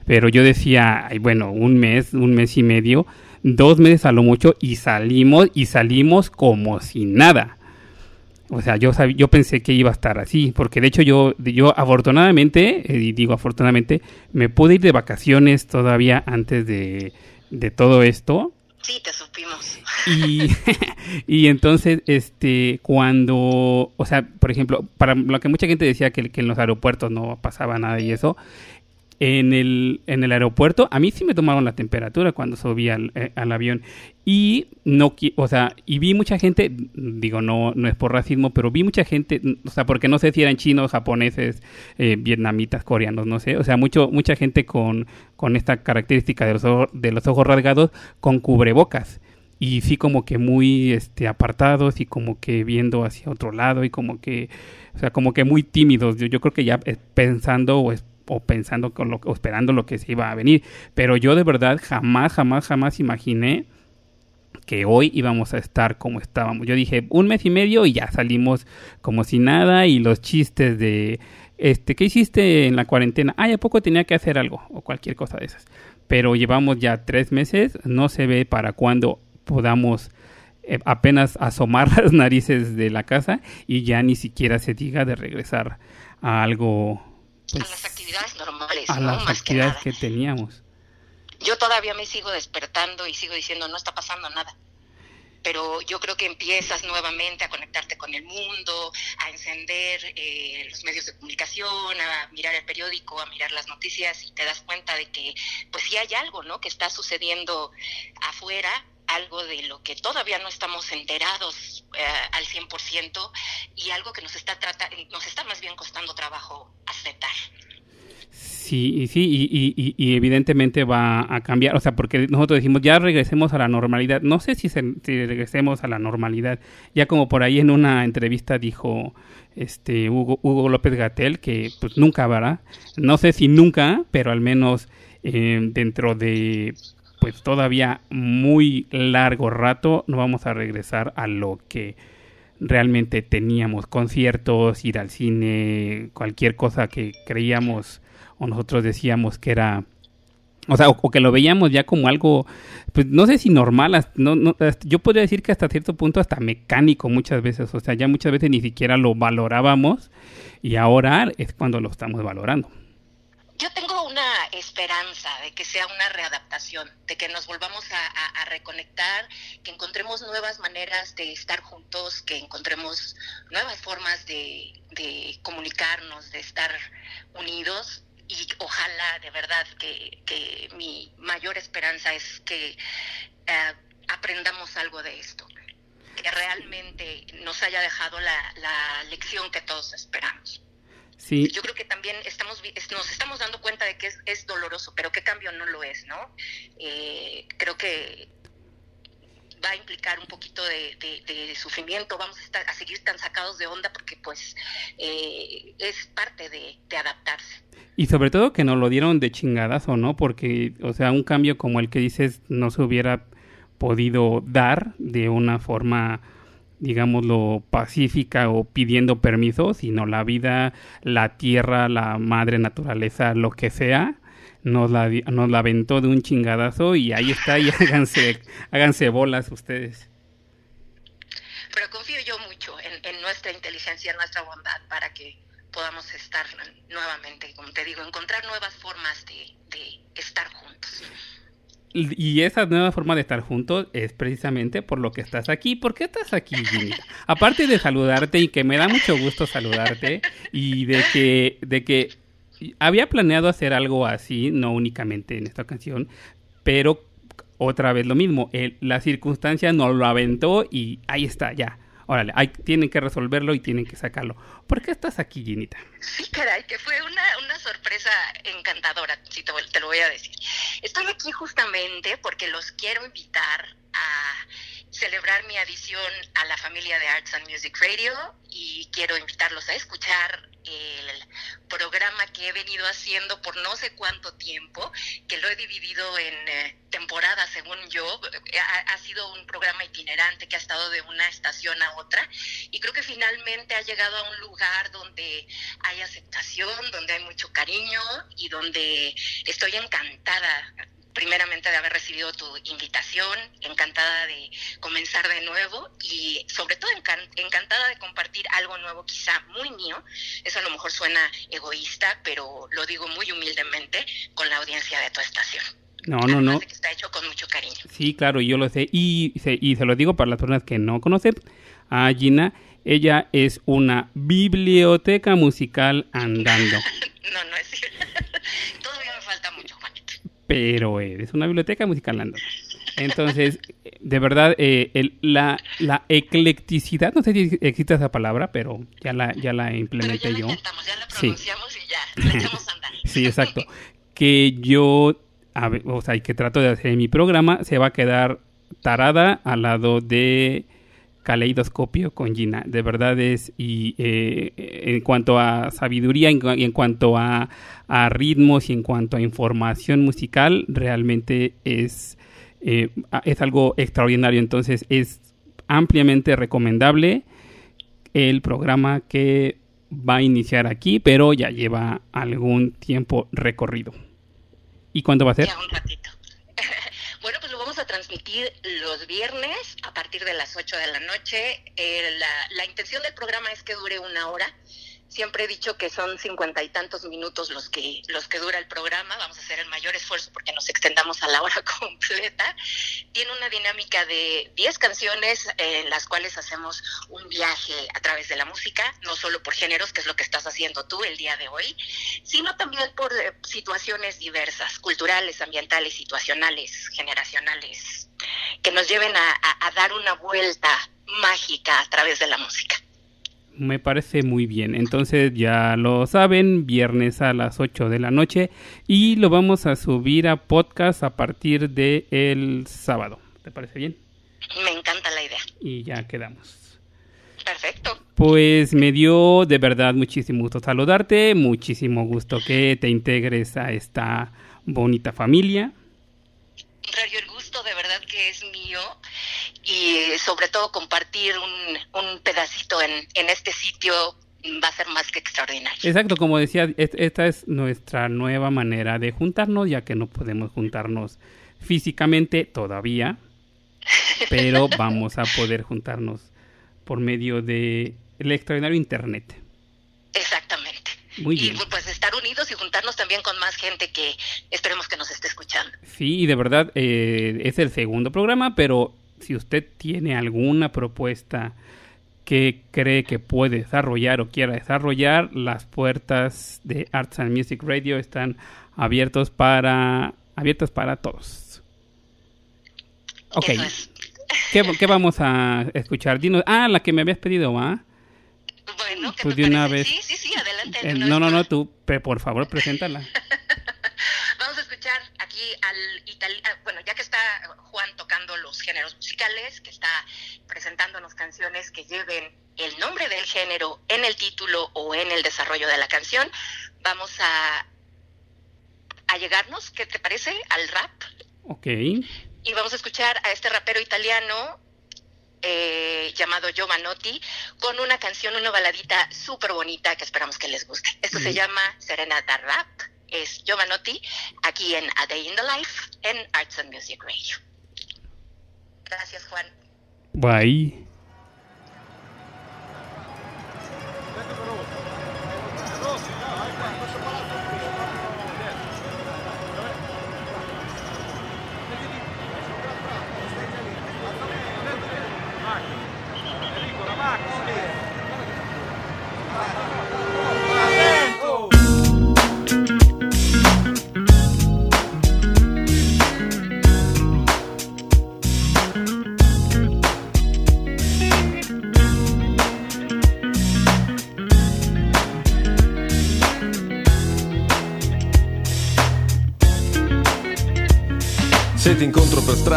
pero yo decía, bueno, un mes, un mes y medio, dos meses a lo mucho y salimos y salimos como si nada. O sea, yo sab- yo pensé que iba a estar así, porque de hecho yo, yo afortunadamente, eh, y digo afortunadamente, me pude ir de vacaciones todavía antes de, de todo esto. Sí, te supimos. (laughs) Y, entonces, este, cuando, o sea, por ejemplo, para lo que mucha gente decía que, que en los aeropuertos no pasaba nada y eso, en el, en el aeropuerto, a mí sí me tomaron la temperatura cuando subí al, eh, al avión. Y no, o sea, y vi mucha gente, digo, no, no es por racismo, pero vi mucha gente, o sea, porque no sé si eran chinos, japoneses, eh, vietnamitas, coreanos, no sé, o sea, mucho, mucha gente con, con esta característica de los, ojos, de los ojos rasgados con cubrebocas. Y sí como que muy este apartados y como que viendo hacia otro lado y como que o sea como que muy tímidos. Yo, yo creo que ya eh, pensando o, es- o pensando con lo o esperando lo que se iba a venir. Pero yo de verdad jamás jamás jamás imaginé que hoy íbamos a estar como estábamos. Yo dije un mes y medio y ya salimos como si nada y los chistes de este qué hiciste en la cuarentena ay a poco tenía que hacer algo o cualquier cosa de esas. Pero llevamos ya tres meses no se ve para cuándo podamos eh, apenas asomar (laughs) las narices de la casa y ya ni siquiera se diga de regresar a algo pues, a las actividades normales, a ¿no? las Más que actividades nada. que teníamos Yo todavía me sigo despertando y sigo diciendo, no está pasando nada. Pero yo creo que empiezas nuevamente a conectarte con el mundo, a encender eh, los medios de comunicación, a mirar el periódico, a mirar las noticias y te das cuenta de que pues sí hay algo, ¿no? Que está sucediendo afuera, algo de lo que todavía no estamos enterados eh, al 100% y algo que nos está trata nos está más bien costando trabajo aceptar. Sí, y sí, y, evidentemente va a cambiar, o sea, porque nosotros decimos ya regresemos a la normalidad. No sé si, se- regresemos a la normalidad. Ya como por ahí en una entrevista dijo este Hugo, Hugo López Gatel que pues nunca habrá, no sé si nunca, pero al menos eh, dentro de pues todavía muy largo rato no vamos a regresar a lo que realmente teníamos conciertos, ir al cine, cualquier cosa que creíamos o nosotros decíamos que era o sea, o, que lo veíamos ya como algo, pues no sé si normal, no, no, yo podría decir que hasta cierto punto hasta mecánico muchas veces, o sea, ya muchas veces ni siquiera lo valorábamos y ahora es cuando lo estamos valorando. Esperanza de que sea una readaptación, de que nos volvamos a, reconectar, que encontremos nuevas maneras de estar juntos, que encontremos nuevas formas de, comunicarnos, de estar unidos. Y ojalá, de verdad, que, mi mayor esperanza es que eh, aprendamos algo de esto, que realmente nos haya dejado la lección que todos esperamos. Sí, Yo creo que también estamos nos estamos dando cuenta de que es, es doloroso, pero qué cambio no lo es, ¿no? Eh, creo que va a implicar un poquito de, de- de sufrimiento, vamos a, estar, a seguir tan sacados de onda porque pues eh, es parte de, de adaptarse. Y sobre todo que nos lo dieron de chingadazo, ¿no? Porque, o sea, un cambio como el que dices no se hubiera podido dar de una forma, digámoslo, pacífica o pidiendo permiso, sino la vida, la tierra, la madre naturaleza, lo que sea, nos la, nos la aventó de un chingadazo y ahí está, y (laughs) háganse, háganse bolas ustedes. Pero confío yo mucho en, en nuestra inteligencia, en nuestra bondad para que podamos estar nuevamente, como te digo, encontrar nuevas formas de, de estar juntos. Y esa nueva forma de estar juntos es precisamente por lo que estás aquí. ¿Por qué estás aquí, Ginita? Aparte de saludarte y que me da mucho gusto saludarte y de que, de que había planeado hacer algo así, no únicamente en esta ocasión, pero otra vez lo mismo. El- la circunstancia nos lo aventó y ahí está, ya. Órale, hay, tienen que resolverlo y tienen que sacarlo. ¿Por qué estás aquí, Ginita? Sí, caray, que fue una, una sorpresa encantadora, si te, te lo voy a decir. Estoy aquí justamente porque los quiero invitar a celebrar mi adición a la familia de Arts and Music Radio y quiero invitarlos a escuchar el programa que he venido haciendo por no sé cuánto tiempo, que lo he dividido en eh, temporadas, según yo. Ha, ha sido un programa itinerante que ha estado de una estación a otra y creo que finalmente ha llegado a un lugar donde hay aceptación, donde hay mucho cariño y donde estoy encantada primeramente de haber recibido tu invitación, encantada de comenzar de nuevo y sobre todo encan- encantada de compartir algo nuevo, quizá muy mío. Eso a lo mejor suena egoísta, pero lo digo muy humildemente con la audiencia de tu estación. No, no, no. que está hecho con mucho cariño. Sí, claro, yo lo sé. Y se, y se lo digo para las personas que no conocen a Gina. Ella es una biblioteca musical andando. (laughs) No, no es cierto. (laughs) Todavía me falta mucho, Juanito. Pero es una biblioteca musical andando. Entonces, de verdad, eh, el- la, la eclecticidad, no sé si existe esa palabra, pero ya la, ya la implementé yo. sí. Pronunciamos y ya, le echamos a andar. (laughs) sí, exacto. Que yo, a ver, o sea, que trato de hacer en mi programa, se va a quedar tarada al lado de Caleidoscopio con Gina. De verdad es, y eh, en cuanto a sabiduría, en, en cuanto a, a ritmos y en cuanto a información musical, realmente es, eh, es algo extraordinario. Entonces es ampliamente recomendable el programa que va a iniciar aquí, pero ya lleva algún tiempo recorrido. ¿Y cuándo va a ser? Ya un ratito. Vamos a transmitir los viernes a partir de las 8 de la noche. Eh, la, la intención del programa es que dure una hora. Siempre he dicho que son cincuenta y tantos minutos los que los que dura el programa. Vamos a hacer el mayor esfuerzo porque nos extendamos a la hora (laughs) completa. Tiene una dinámica de 10 canciones en las cuales hacemos un viaje a través de la música, no solo por géneros, que es lo que estás haciendo tú el día de hoy, sino también por eh, situaciones diversas, culturales, ambientales, situacionales, generacionales, que nos lleven a, a- a dar una vuelta mágica a través de la música. Me parece muy bien. Entonces ya lo saben, viernes a las 8 de la noche y lo vamos a subir a podcast a partir de el sábado. ¿Te parece bien? Me encanta la idea. Y ya quedamos. Perfecto. Pues me dio de verdad muchísimo gusto saludarte, muchísimo gusto que te integres a esta bonita familia. El gusto de verdad que es mío y sobre todo compartir un, un pedacito en, en este sitio va a ser más que extraordinario. Exacto, como decía, es- esta es nuestra nueva manera de juntarnos, ya que no podemos juntarnos físicamente todavía, pero (laughs) vamos a poder juntarnos por medio de el extraordinario internet. Exactamente. Muy y bien. pues estar unidos y juntarnos también con más gente que esperemos que nos esté escuchando. Sí, y de verdad eh, es el segundo programa, pero si usted tiene alguna propuesta que cree que puede desarrollar o quiera desarrollar, las puertas de Arts and Music Radio están abiertos para abiertas para todos. Ok. ¿Qué, qué vamos a escuchar? Dinos, ah, la que me habías pedido, ¿va? Bueno, ¿qué Pues de una parece? vez. Sí, sí, sí, adelante. de Eh, no, no, no, tú, por favor, preséntala. (laughs) Aquí al italiano, bueno, ya que está Juan tocando los géneros musicales, que está presentándonos canciones que lleven el nombre del género en el título o en el desarrollo de la canción, vamos a, a llegarnos, ¿qué te parece? Al rap. Ok. Y vamos a escuchar a este rapero italiano eh, llamado Giovanotti con una canción, una baladita súper bonita que esperamos que les guste. Esto se llama Serenata Rap. Es Giovanotti aquí en A Day in the Life en Arts and Music Radio. Gracias, Juan. Bye.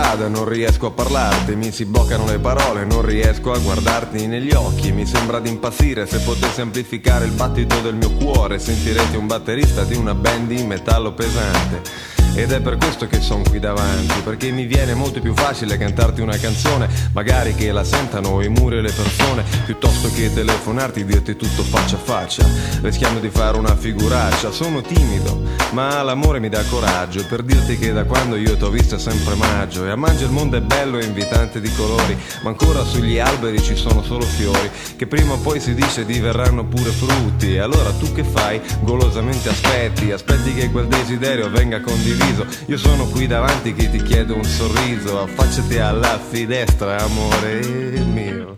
Strada non riesco a parlarti, mi si bloccano le parole, non riesco a guardarti negli occhi, mi sembra di impazzire se potessi amplificare il battito del mio cuore, sentirete un batterista di una band di metallo pesante. Ed è per questo che sono qui davanti, perché mi viene molto più facile cantarti una canzone, magari che la sentano i muri e le persone, piuttosto che telefonarti e dirti tutto faccia a faccia. Rischiamo di fare una figuraccia, sono timido, ma l'amore mi dà coraggio per dirti che da quando io t'ho visto è sempre maggio e a maggio il mondo è bello e invitante di colori, ma ancora sugli alberi ci sono solo fiori, che prima o poi si dice diverranno pure frutti. E allora tu che fai? Golosamente aspetti, aspetti che quel desiderio venga condiviso. Io sono qui davanti che ti chiedo un sorriso, affacciati alla finestra, amore mio.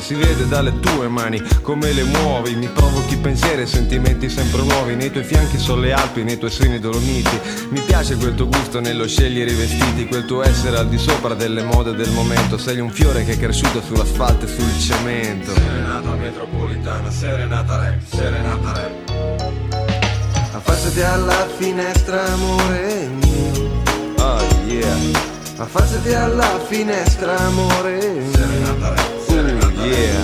Si vede dalle tue mani come le muovi. Mi provochi pensieri e sentimenti sempre nuovi Nei tuoi fianchi sono le Alpi, nei tuoi seni dolomiti. Mi piace quel tuo gusto nello scegliere i vestiti Quel tuo essere al di sopra delle mode del momento. Sei un fiore che è cresciuto sull'asfalto e sul cemento. Serenata metropolitana, serenata rap, serenata rap Affacciati alla finestra amore mio. Oh yeah. Affacciati alla finestra amore mio. Serenata rap, yeah.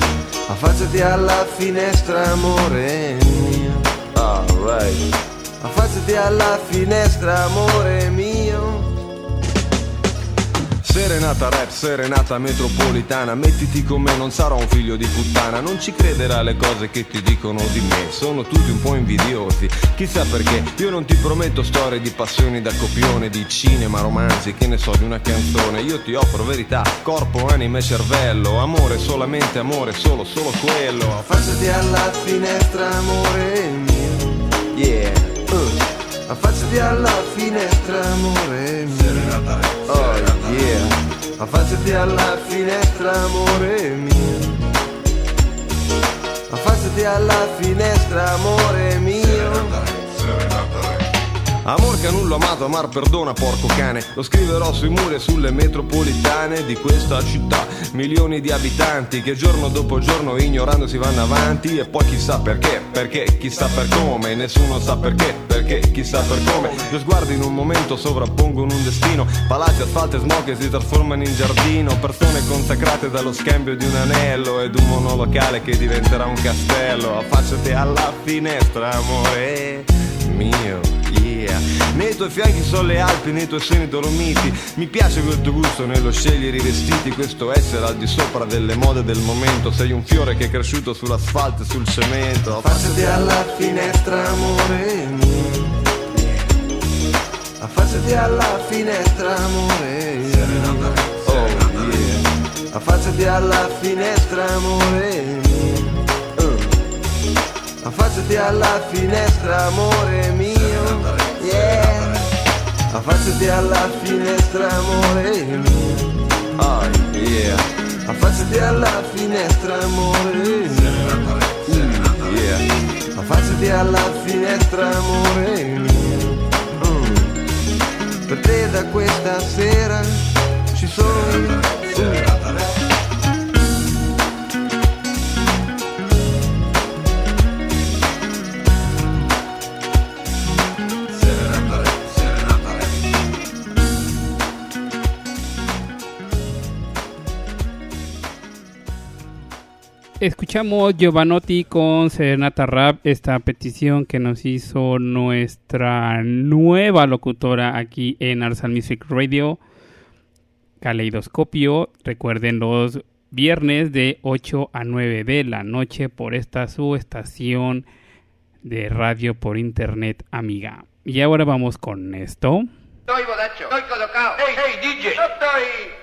Affacciati alla finestra amore mio. Alright Affacciati alla finestra amore mio Serenata rap, serenata metropolitana. Mettiti con me, non sarò un figlio di puttana. Non ci crederà alle cose che ti dicono di me. Sono tutti un po' invidiosi. Chissà perché, io non ti prometto storie di passioni da copione Di cinema, romanzi, che ne so, di una canzone. Io ti offro verità, corpo, anima e cervello. Amore, solamente amore, solo, solo quello. Affacciati alla finestra, amore mio. Yeah. Uh. Affacciati alla finestra, amore mio. Serenata rap, Oh yeah Affacciati alla finestra, amore mio. Affacciati alla finestra, amore mio. Amor che nullo amato, amar perdona porco cane. Lo scriverò sui muri e sulle metropolitane di questa città. Milioni di abitanti che giorno dopo giorno ignorando si vanno avanti. E poi chissà perché, perché, chissà per come Nessuno sa perché, perché, chissà per come. Due sguardi in un momento sovrappongono un destino. Palazzi, asfalto e smog che si trasformano in giardino. Persone consacrate dallo scambio di un anello Ed un monolocale che diventerà un castello. Affacciati alla finestra, amore mio, Nei tuoi fianchi sono le Alpi, nei tuoi seni dolomiti. Mi piace quel tuo gusto nello scegliere i vestiti. Questo essere al di sopra delle mode del momento. Sei un fiore che è cresciuto sull'asfalto e sul cemento. Affacciati alla finestra, amore mio. Affacciati alla finestra, amore mio. Oh yeah. Affacciati alla finestra, amore mio. Affacciati alla finestra, amore mio Yeah. Affacciati alla finestra, amore mio. Oh yeah. Affacciati alla finestra, amore mio. Mm, Yeah Affacciati alla finestra, amore mio. Mm. Per te da questa sera ci sono io Escuchamos Giovanotti con Serenata Rap, esta petición que nos hizo nuestra nueva locutora aquí en Arsal Music Radio, Caleidoscopio. Recuerden los viernes de 8 a 9 de la noche por esta su estación de radio por internet amiga. Y ahora vamos con esto. Estoy bodacho, estoy colocado. Hey, hey, DJ. Yo estoy.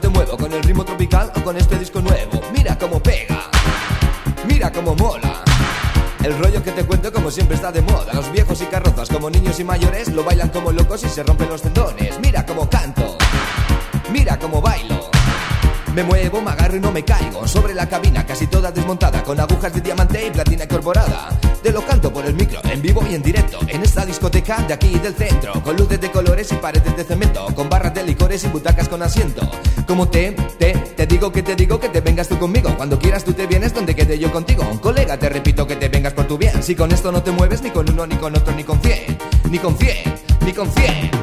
Te muevo con el ritmo tropical o con este disco nuevo. Mira cómo pega, mira cómo mola. El rollo que te cuento como siempre está de moda. Los viejos y carrozas como niños y mayores Lo bailan como locos y se rompen los tendones. Mira cómo canto, mira cómo bailo. Me muevo, me agarro y no me caigo. Sobre la cabina casi toda desmontada Con agujas de diamante y platina incorporada Te lo canto por el micro, en vivo y en directo En esta discoteca de aquí del centro Con luces de colores y paredes de cemento Con barras de licores y butacas con asiento. Como te, te, te digo que te digo que te vengas tú conmigo Cuando quieras tú te vienes donde quede yo contigo. Un colega te repito que te vengas por tu bien Si con esto no te mueves ni con uno, ni con otro, ni con cien Ni con cien, ni con cien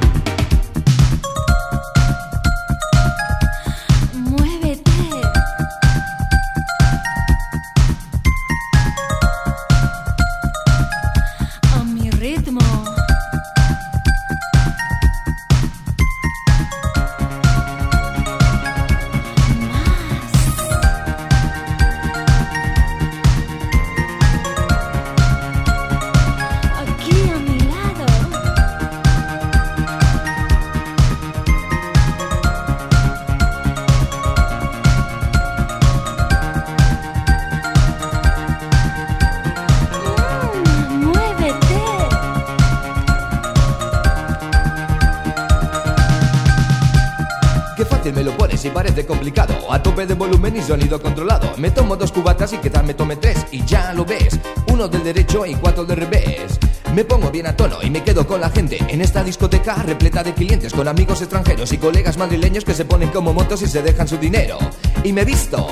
de volumen y sonido controlado. Me tomo dos cubatas y quizás me tome tres Y ya lo ves, uno del derecho y cuatro del revés. Me pongo bien a tono y me quedo con la gente En esta discoteca repleta de clientes Con amigos extranjeros y colegas madrileños Que se ponen como motos y se dejan su dinero. Y me visto,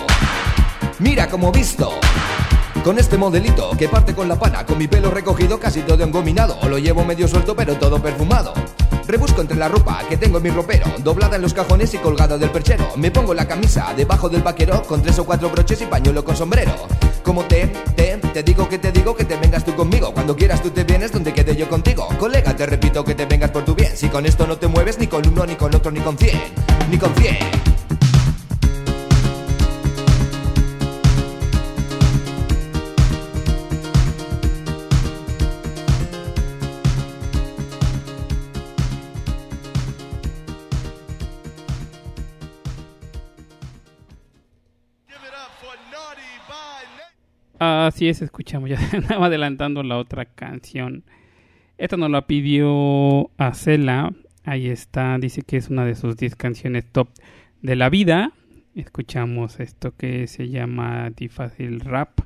mira como visto. Con este modelito que parte con la pana, con mi pelo recogido casi todo engominado. Lo llevo medio suelto pero todo perfumado. Rebusco entre la ropa que tengo en mi ropero, doblada en los cajones y colgada del perchero. Me pongo la camisa debajo del vaquero con tres o cuatro broches y pañuelo con sombrero. Como te, te, te digo que te digo que te vengas tú conmigo. Cuando quieras tú te vienes donde quede yo contigo. Colega, te repito que te vengas por tu bien. Si con esto no te mueves ni con uno, ni con otro, ni con cien, ni con cien. Así es, escuchamos. (laughs) Ya andaba adelantando la otra canción. Esta nos la pidió Acela. Ahí está. Dice que es una de sus 10 canciones top de la vida. Escuchamos esto que se llama Difácil Rap.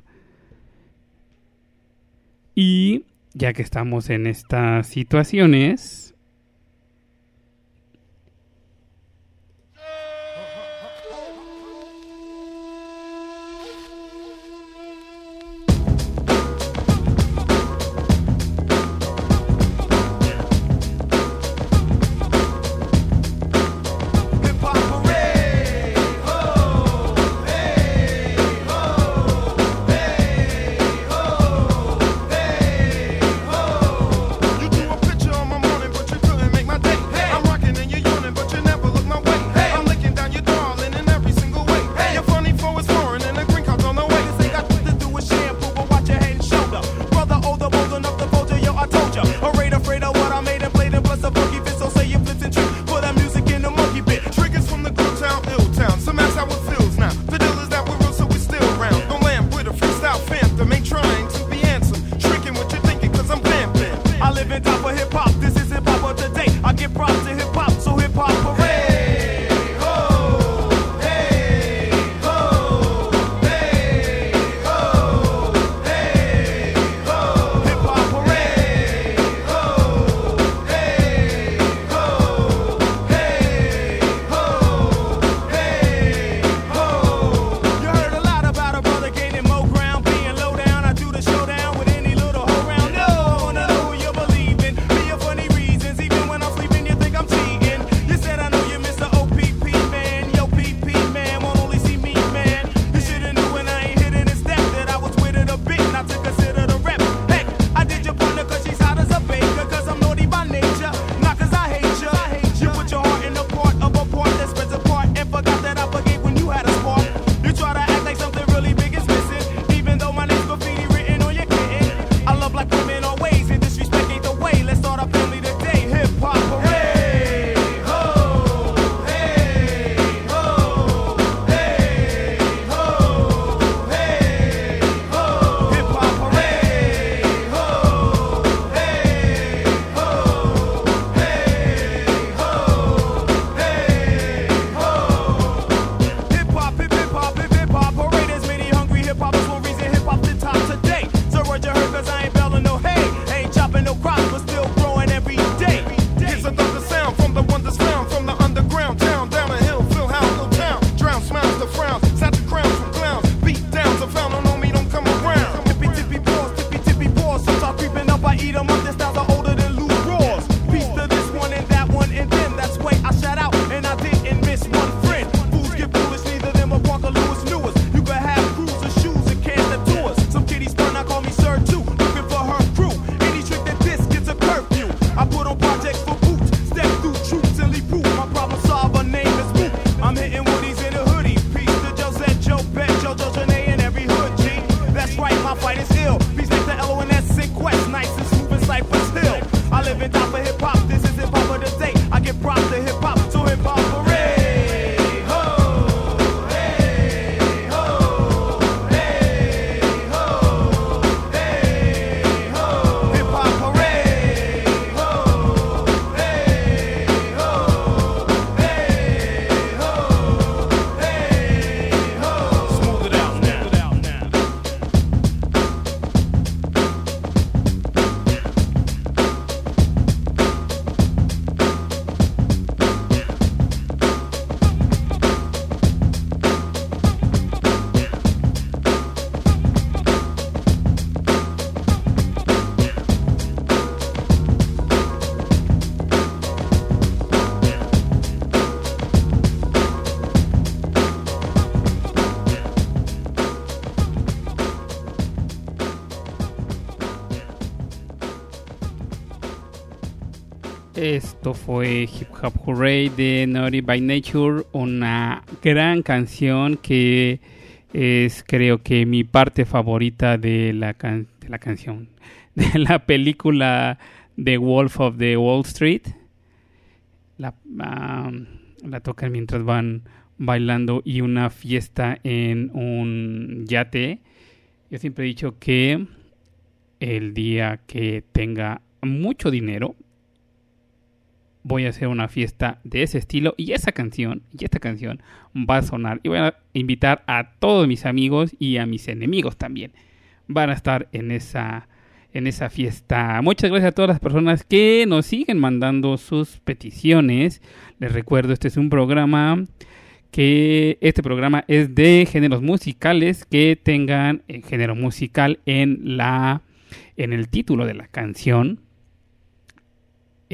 Y ya que estamos en estas situaciones, Esto fue Hip Hop Hooray de Naughty by Nature, una gran canción que es creo que mi parte favorita de la, can- de la canción, (laughs) de la película The Wolf of the Wall Street. La, la tocan mientras van bailando y una fiesta en un yate. Yo siempre he dicho que el día que tenga mucho dinero, voy a hacer una fiesta de ese estilo y esa canción, y esta canción va a sonar. Y voy a invitar a todos mis amigos y a mis enemigos también. Van a estar en esa, en esa fiesta. Muchas gracias a todas las personas que nos siguen mandando sus peticiones. Les recuerdo, este es un programa que este programa es de géneros musicales que tengan el género musical en la en el título de la canción.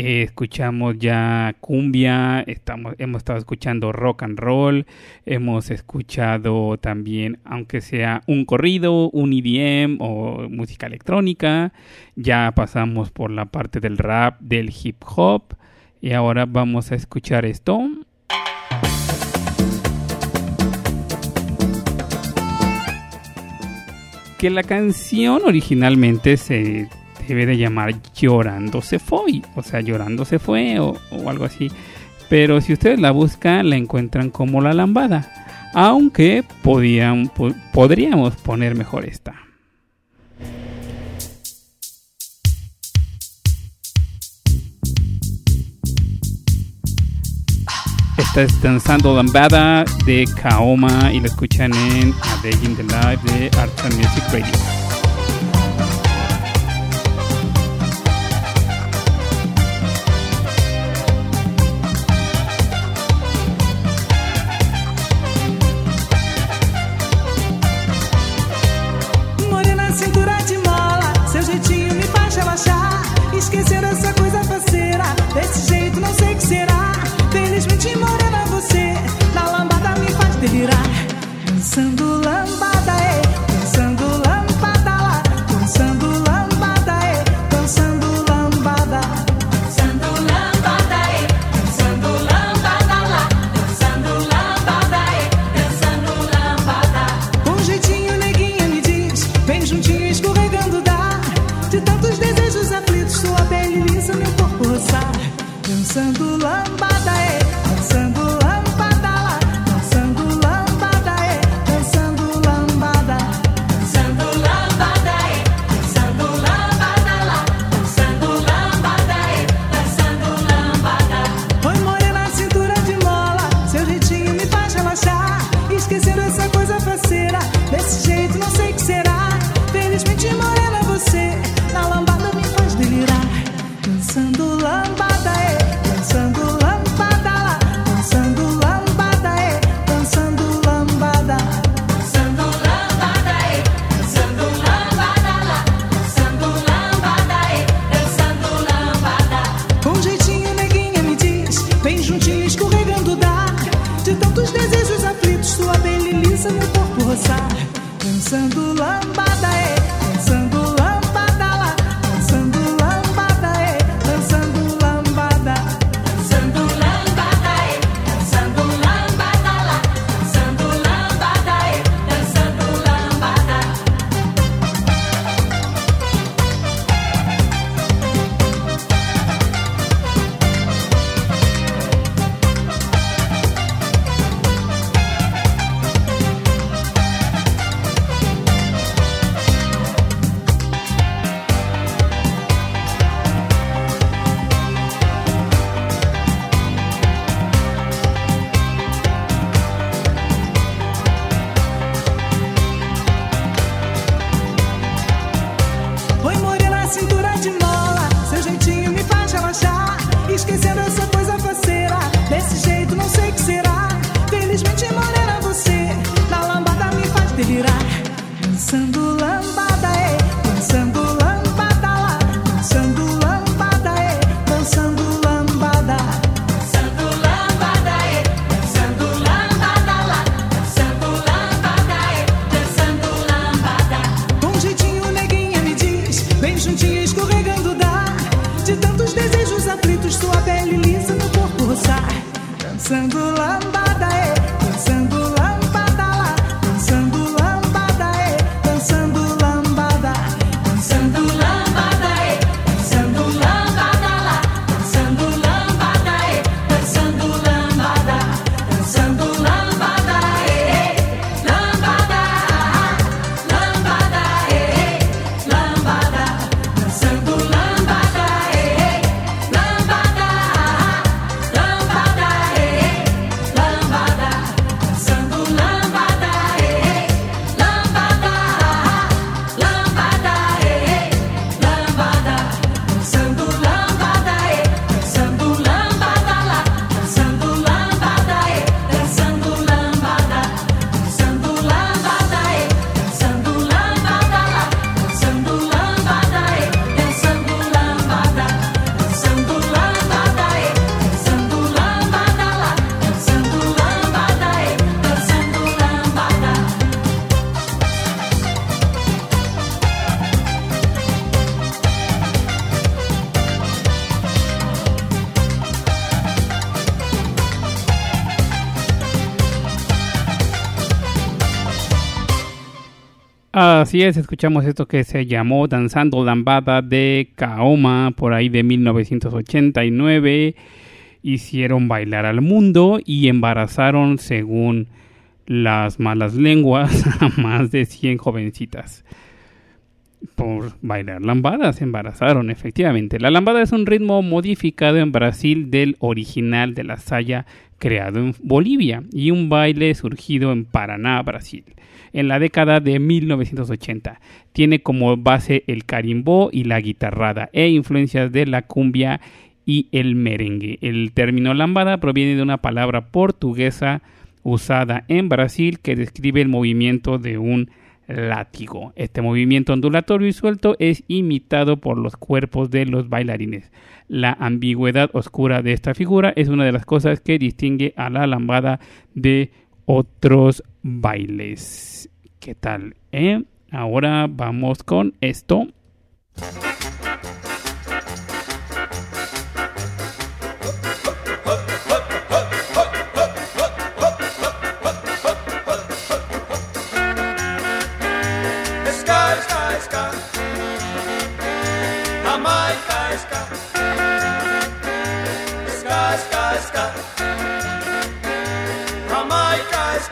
Escuchamos ya cumbia, estamos, hemos estado escuchando rock and roll, hemos escuchado también, aunque sea un corrido, un EDM o música electrónica, ya pasamos por la parte del rap, del hip hop, y ahora vamos a escuchar esto. que la canción originalmente se debe de llamar Llorando se fue, o sea, Llorando se fue o, algo así. Pero si ustedes la buscan, la encuentran como La Lambada. Aunque podríamos poner mejor esta. Esta es Danzando Lambada de Kaoma y la escuchan en A Day in the Life de Arts and Music Radio. Así es, escuchamos esto que se llamó Danzando Lambada de Kaoma por ahí de 1989. Hicieron bailar al mundo y embarazaron, según las malas lenguas, (laughs) a más de 100 jovencitas. Por bailar lambada se embarazaron, efectivamente. La lambada es un ritmo modificado en Brasil del original de la saya creado en Bolivia y un baile surgido en Paraná, Brasil en la década de 1980. Tiene como base el carimbó y la guitarrada e influencias de la cumbia y el merengue. El término lambada proviene de una palabra portuguesa usada en Brasil que describe el movimiento de un látigo. Este movimiento ondulatorio y suelto es imitado por los cuerpos de los bailarines. La ambigüedad oscura de esta figura es una de las cosas que distingue a la lambada de otros bailes. ¿Qué tal? eh? Ahora vamos con esto.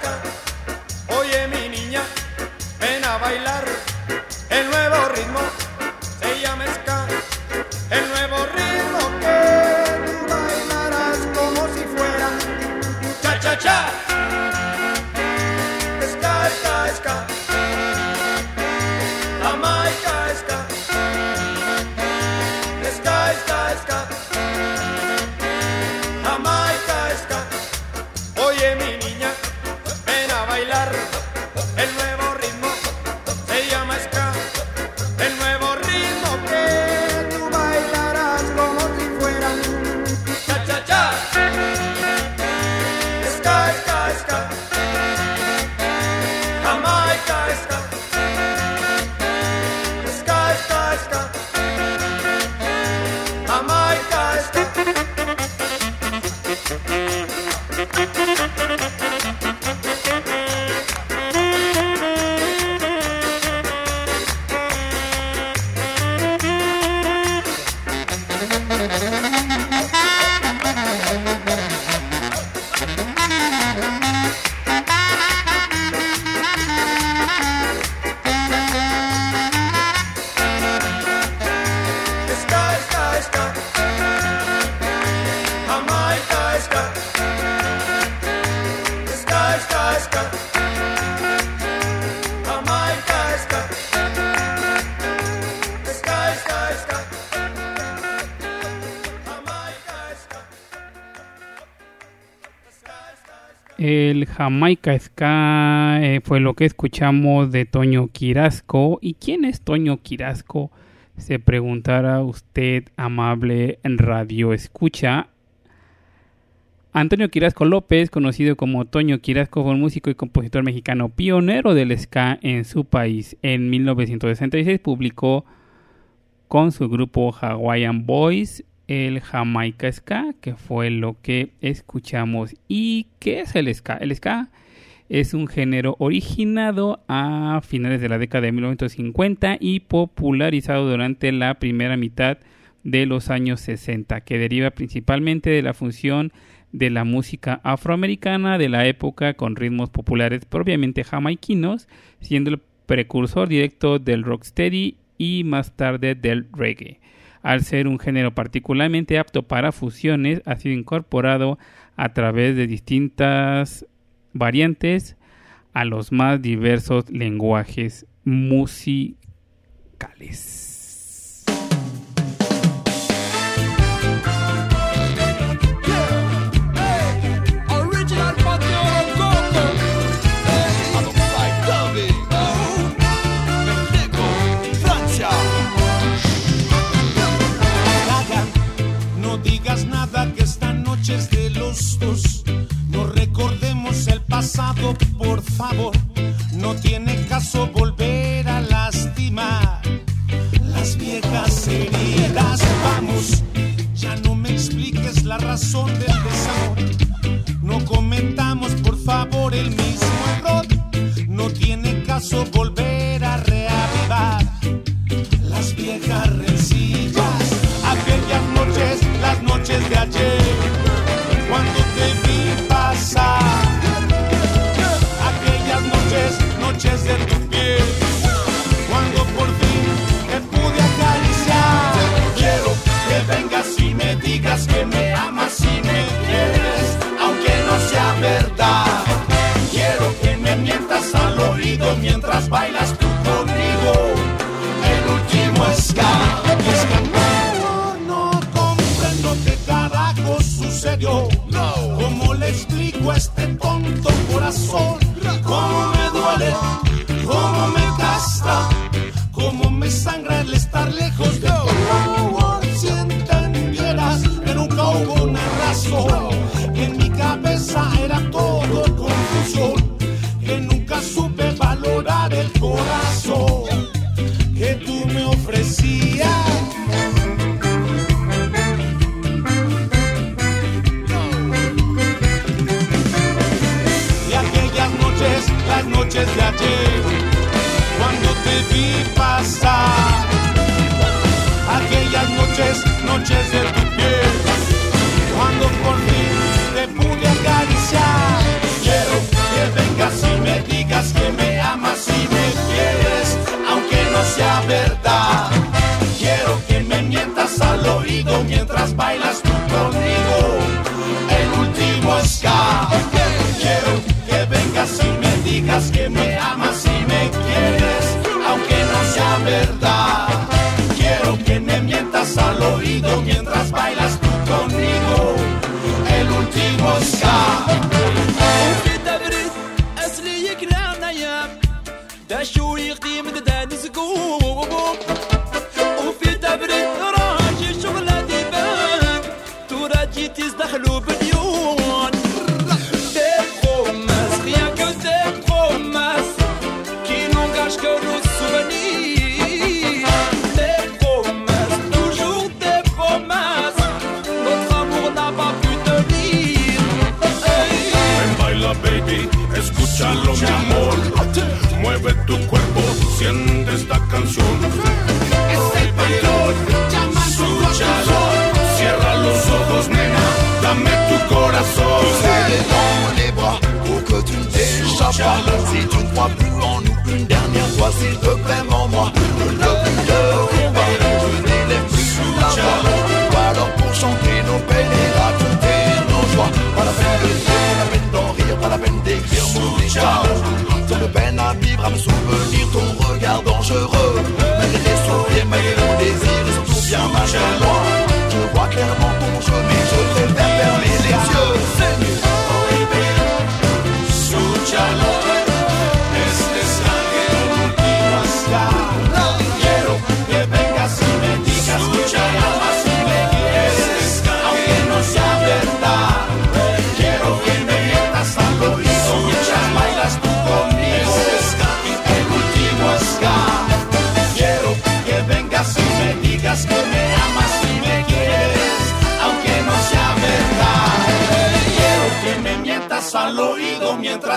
Jamaica, Jamaica Ska eh, fue lo que escuchamos de Toño Quirasco. ¿Y quién es Toño Quirasco? Se preguntará usted, amable radio escucha. Antonio Quirasco López, conocido como Toño Quirasco, fue un músico y compositor mexicano pionero del ska en su país. En 1966 publicó con su grupo Hawaiian Boys el Jamaica Ska, que fue lo que escuchamos. ¿Y qué es el Ska? El Ska es un género originado a finales de la década de 1950 y popularizado durante la primera mitad de los años 60, que deriva principalmente de la función de la música afroamericana de la época con ritmos populares propiamente jamaiquinos, siendo el precursor directo del rocksteady y más tarde del reggae al ser un género particularmente apto para fusiones, ha sido incorporado a través de distintas variantes a los más diversos lenguajes musicales. amor.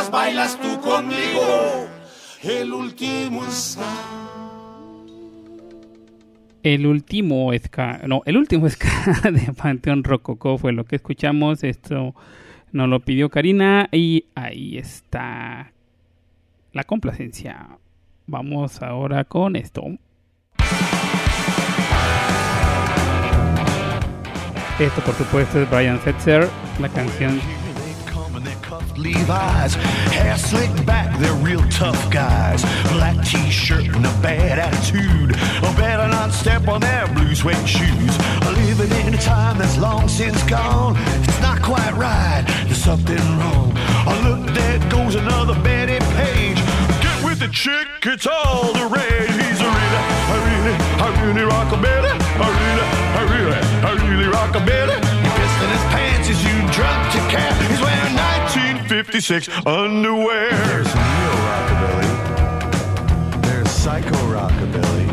Bailas tú conmigo. El último ska. El último ska, no, el último ska (laughs) de Panteón Rococó fue lo que escuchamos. Esto nos lo pidió Karina y ahí está la complacencia. Vamos ahora con esto. Esto por supuesto es Brian Setzer, la canción Levi's, hair slicked back, they're real tough guys. Black t-shirt and a bad attitude. Oh, better not step on their blue suede shoes. Living in a time that's long since gone. It's not quite right. There's something wrong. Oh, look, there goes another Betty Page. Get with the chick, it's all the rage. He's a really, a really, a really rockabilly. A really, a really, a really rockabilly. He pissed 1956 underwear. There's neo rockabilly. There's psycho rockabilly.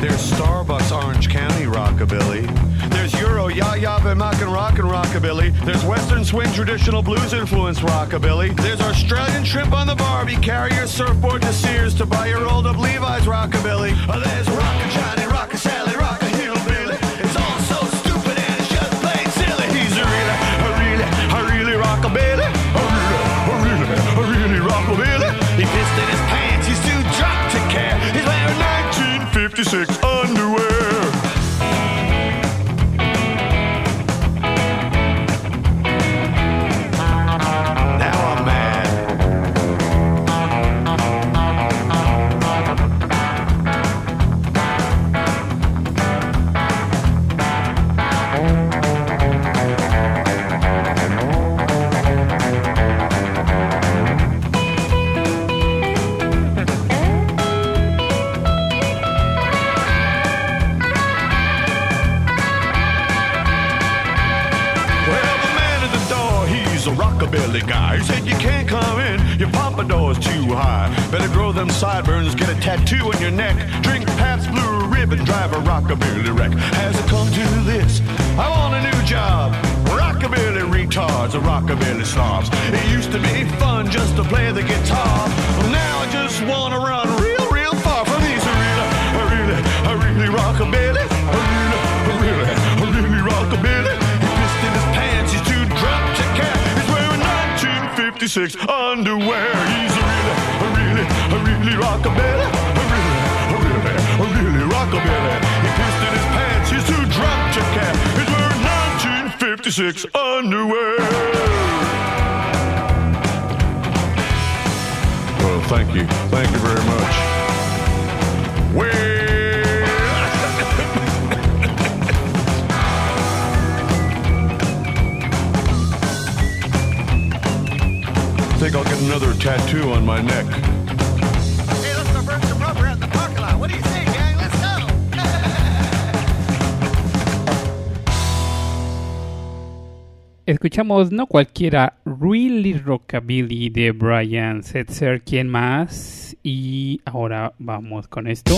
There's Starbucks Orange County rockabilly. There's Euro ya ya and and rock and rockabilly. There's Western swing traditional blues influence rockabilly. There's Australian shrimp on the Barbie. Carry your surfboard to Sears to buy your rolled up Levi's rockabilly. There's Rockin' Johnny, Rockin' Sally, Rockin' in his pants, he's too drunk to care. He's wearing 1956 rockabilly guy. He said you can't come in, your pompadour's too high. Better grow them sideburns, get a tattoo on your neck. Drink Pabst Blue Ribbon, drive a rockabilly wreck. Has it come to this? I want a new job. Rockabilly retards, a rockabilly slobs. It used to be fun just to play the guitar. Now I just wanna run real, real far from these really, really, really rockabilly. 1956 underwear. He's a really, a really, a really rockabilly. A really, a really, a really rockabilly. He pissed in his pants, he's too drunk to care. He's wearing 1956 underwear. Well, thank you. Thank you very much. Well, think I'll get another tattoo on my neck. Hey, let's go burn some rubber at the parking lot. What do you think, gang? Let's go. (laughs) Escuchamos no cualquiera, Really Rockabilly de Brian Setzer, ¿quién más? Y ahora vamos con esto.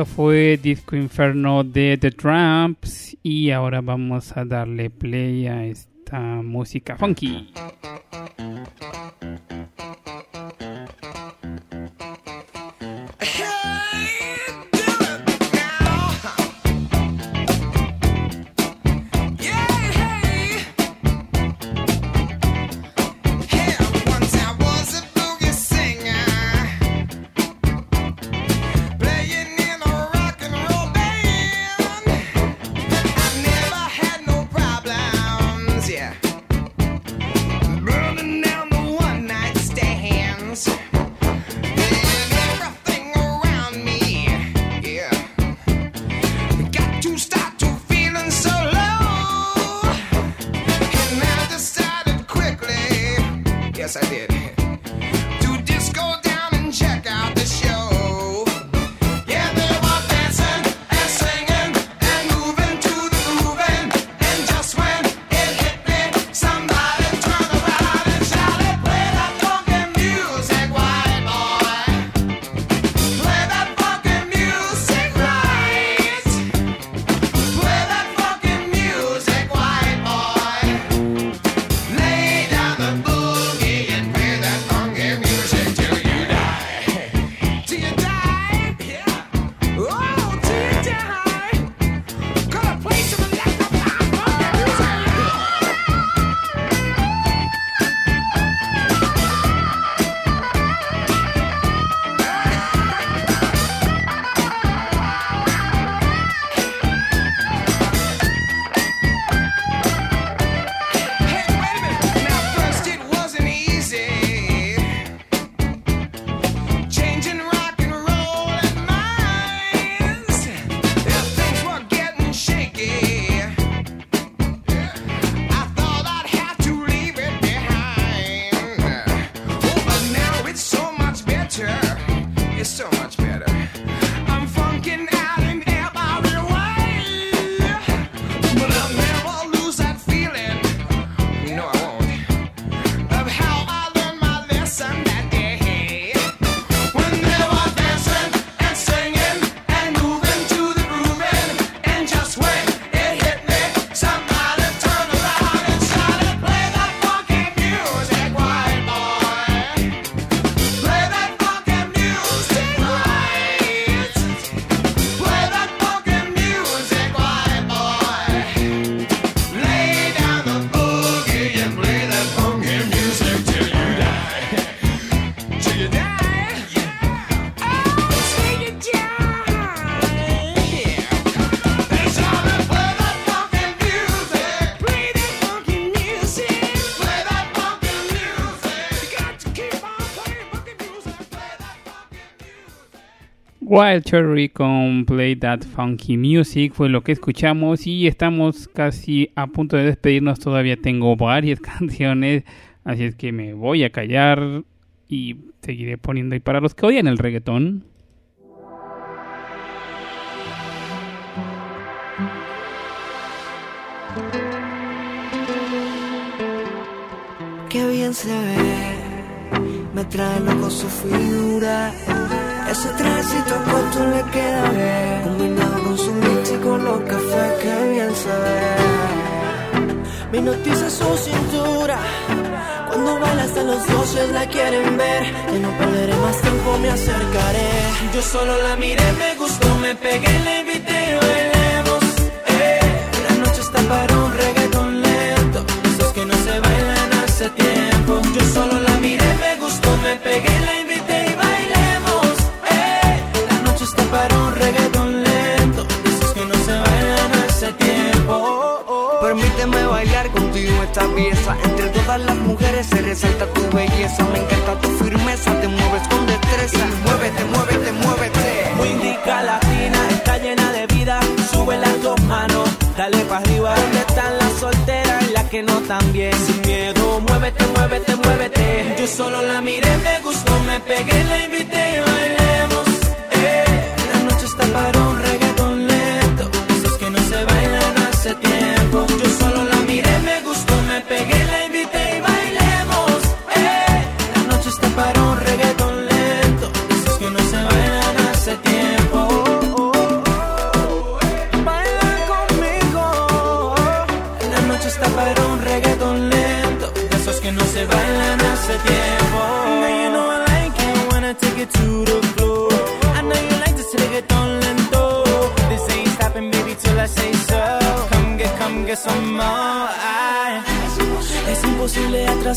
Esto fue Disco Inferno de The Tramps y ahora vamos a darle play a esta música funky. Wild Cherry con Play That Funky Music fue lo que escuchamos y estamos casi a punto de despedirnos. Todavía tengo varias (laughs) canciones, así es que me voy a callar y seguiré poniendo. Y para los que odian el reggaetón, Qué bien se ve, me trae loco su figura. Ese trajecito corto le queda bien, combinado con su con los cafés, qué bien se ve. Me hipnotiza su cintura, cuando baila hasta los dioses la quieren ver. Que no perderé más tiempo, me acercaré. Yo solo la miré, me gustó, me pegué, la invité, bailemos. Eh. La noche está para un reggaeton lento, esos que no se bailan hace tiempo. Yo solo la miré, me gustó, me pegué, la invité para un reggaeton lento, esos que no se bailan hace tiempo. Permíteme bailar contigo esta pieza. Entre todas las mujeres se resalta tu belleza. Me encanta tu firmeza, te mueves con destreza. Muévete, muévete, muévete. Muy indica latina, está llena de vida. Sube las dos manos, dale para arriba. ¿Dónde están las solteras y las que no tan bien? Sin miedo, muévete, muévete, muévete. Yo solo la miré, me gustó, me pegué, la invité y bailemos. Noche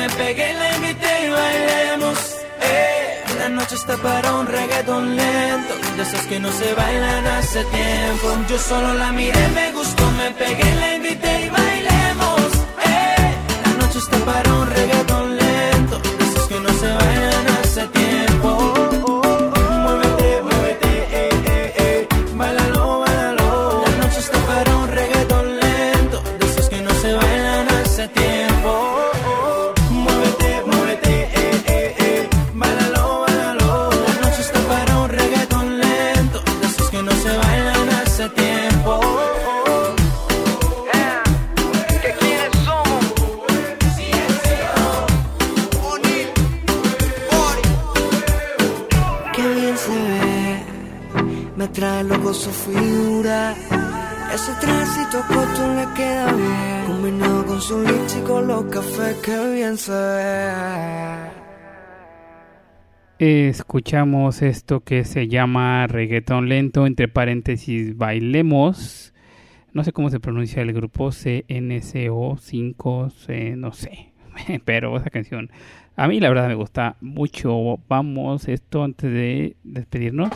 me pegué, la invité y bailemos. Eh, la noche está para un reggaeton lento. De esos que no se bailan hace tiempo. Yo solo la miré, me gustó, me pegué, la invité y bailemos. Eh, la noche está para un reggaeton lento. De esos que no se bailan bien. Escuchamos esto que se llama reggaetón lento, entre paréntesis, bailemos. No sé cómo se pronuncia el grupo CNCO 5, C, no sé. (laughs) Pero esa canción a mí la verdad me gusta mucho. Vamos esto antes de despedirnos.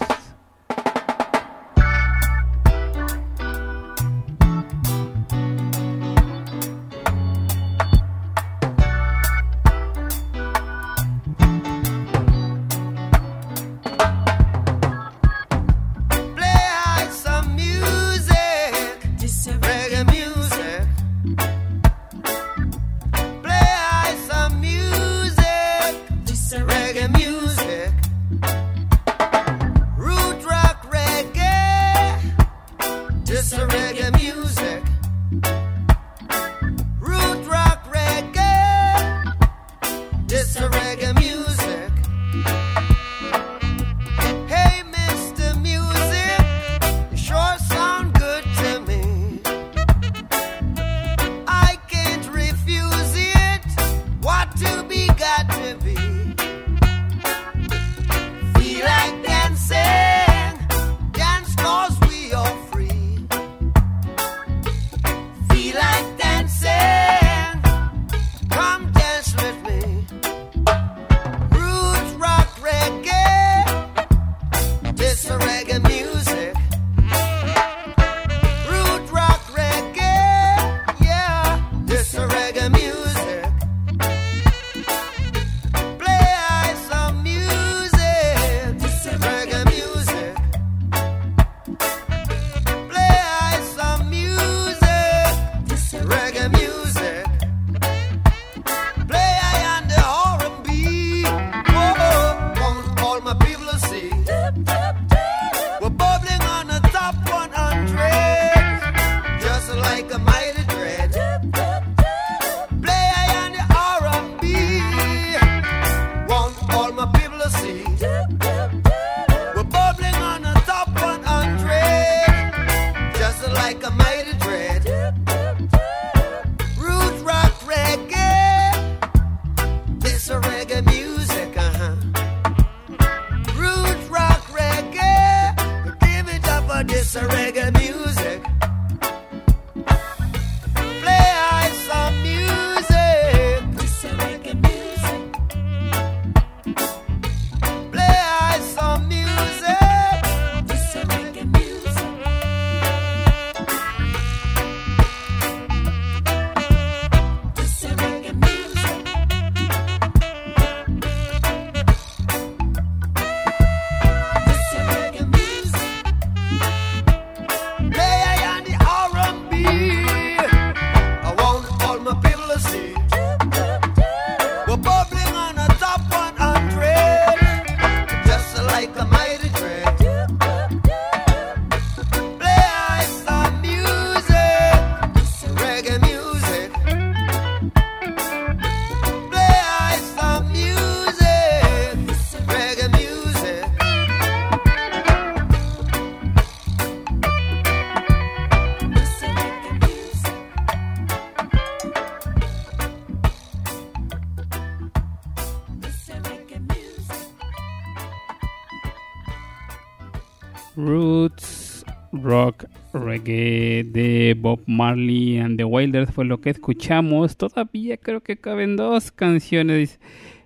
Rock Reggae de Bob Marley and the Wailers fue lo que escuchamos. Todavía creo que caben dos canciones.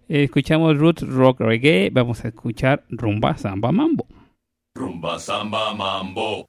Escuchamos Roots Rock Reggae. Vamos a escuchar Rumba Samba Mambo. Rumba samba mambo.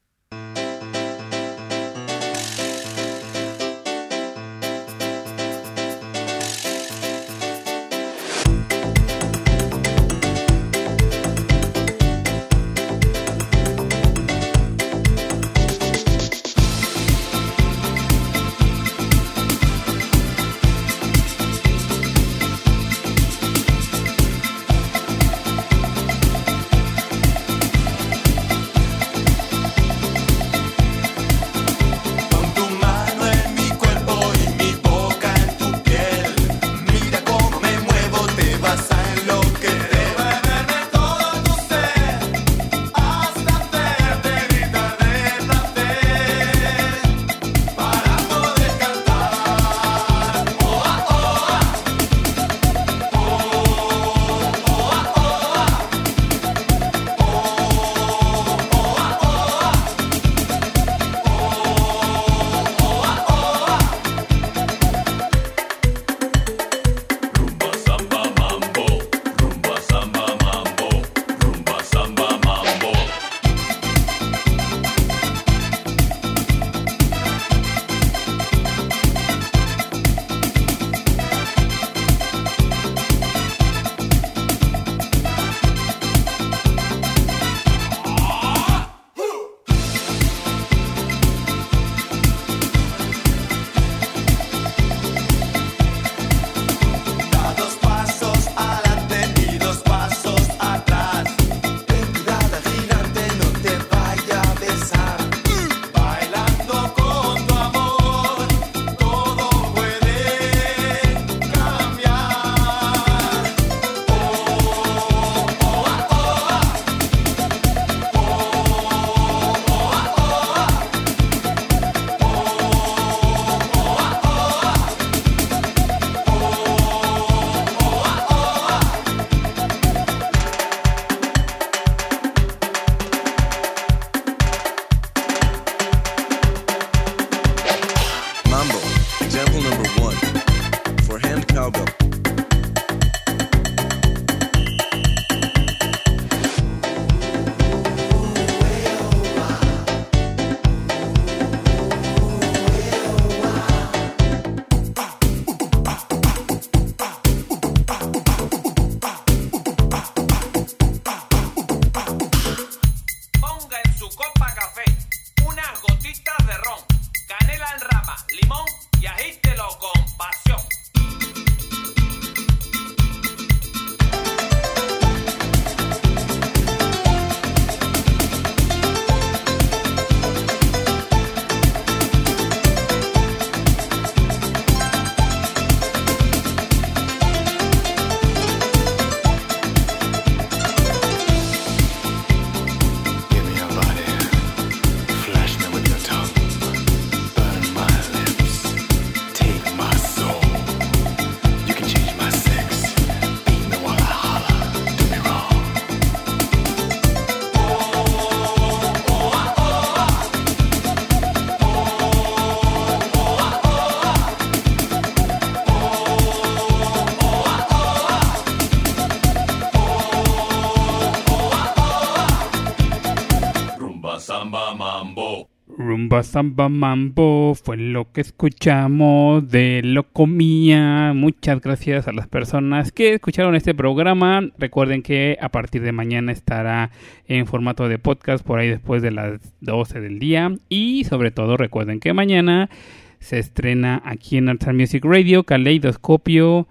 Rumba Samba Mambo fue lo que escuchamos de Locomía. Muchas gracias a las personas que escucharon este programa. Recuerden que a partir de mañana estará en formato de podcast por ahí después de las 12 del día. Y sobre todo recuerden que mañana se estrena aquí en Arts Music Radio Caleidoscopio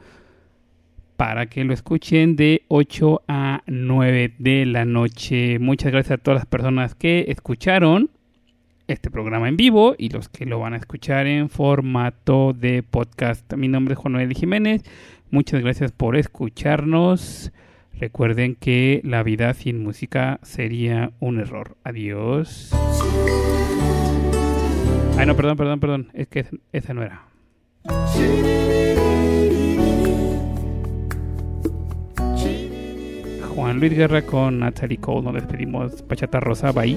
para que lo escuchen de 8 a 9 de la noche. Muchas gracias a todas las personas que escucharon este programa en vivo y los que lo van a escuchar en formato de podcast. Mi nombre es Juan Noel Jiménez. Muchas gracias por escucharnos. Recuerden que la vida sin música sería un error. Adiós. Ay, no, perdón, perdón, perdón. Es que esa no era. Juan Luis Guerra con Natalie Cole. Nos despedimos. Pachata Rosa, bye.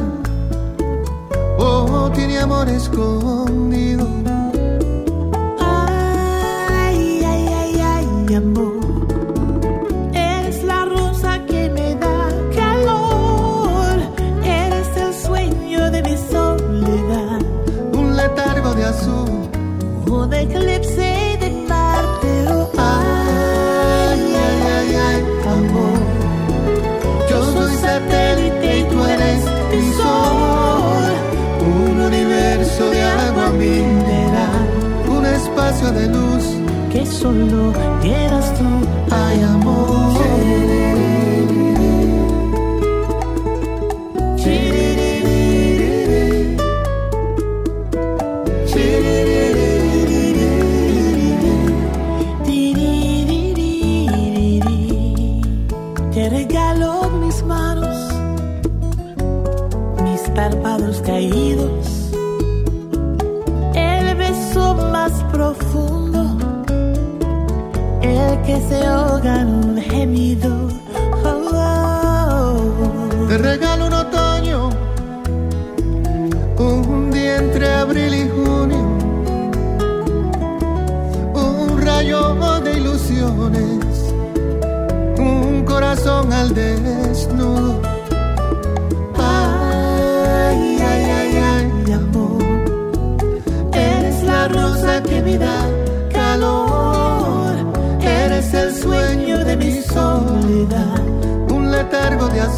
no tiene amor escondido. solo quieras tú, hay amor.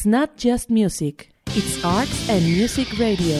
It's not just music, it's arts and music radio.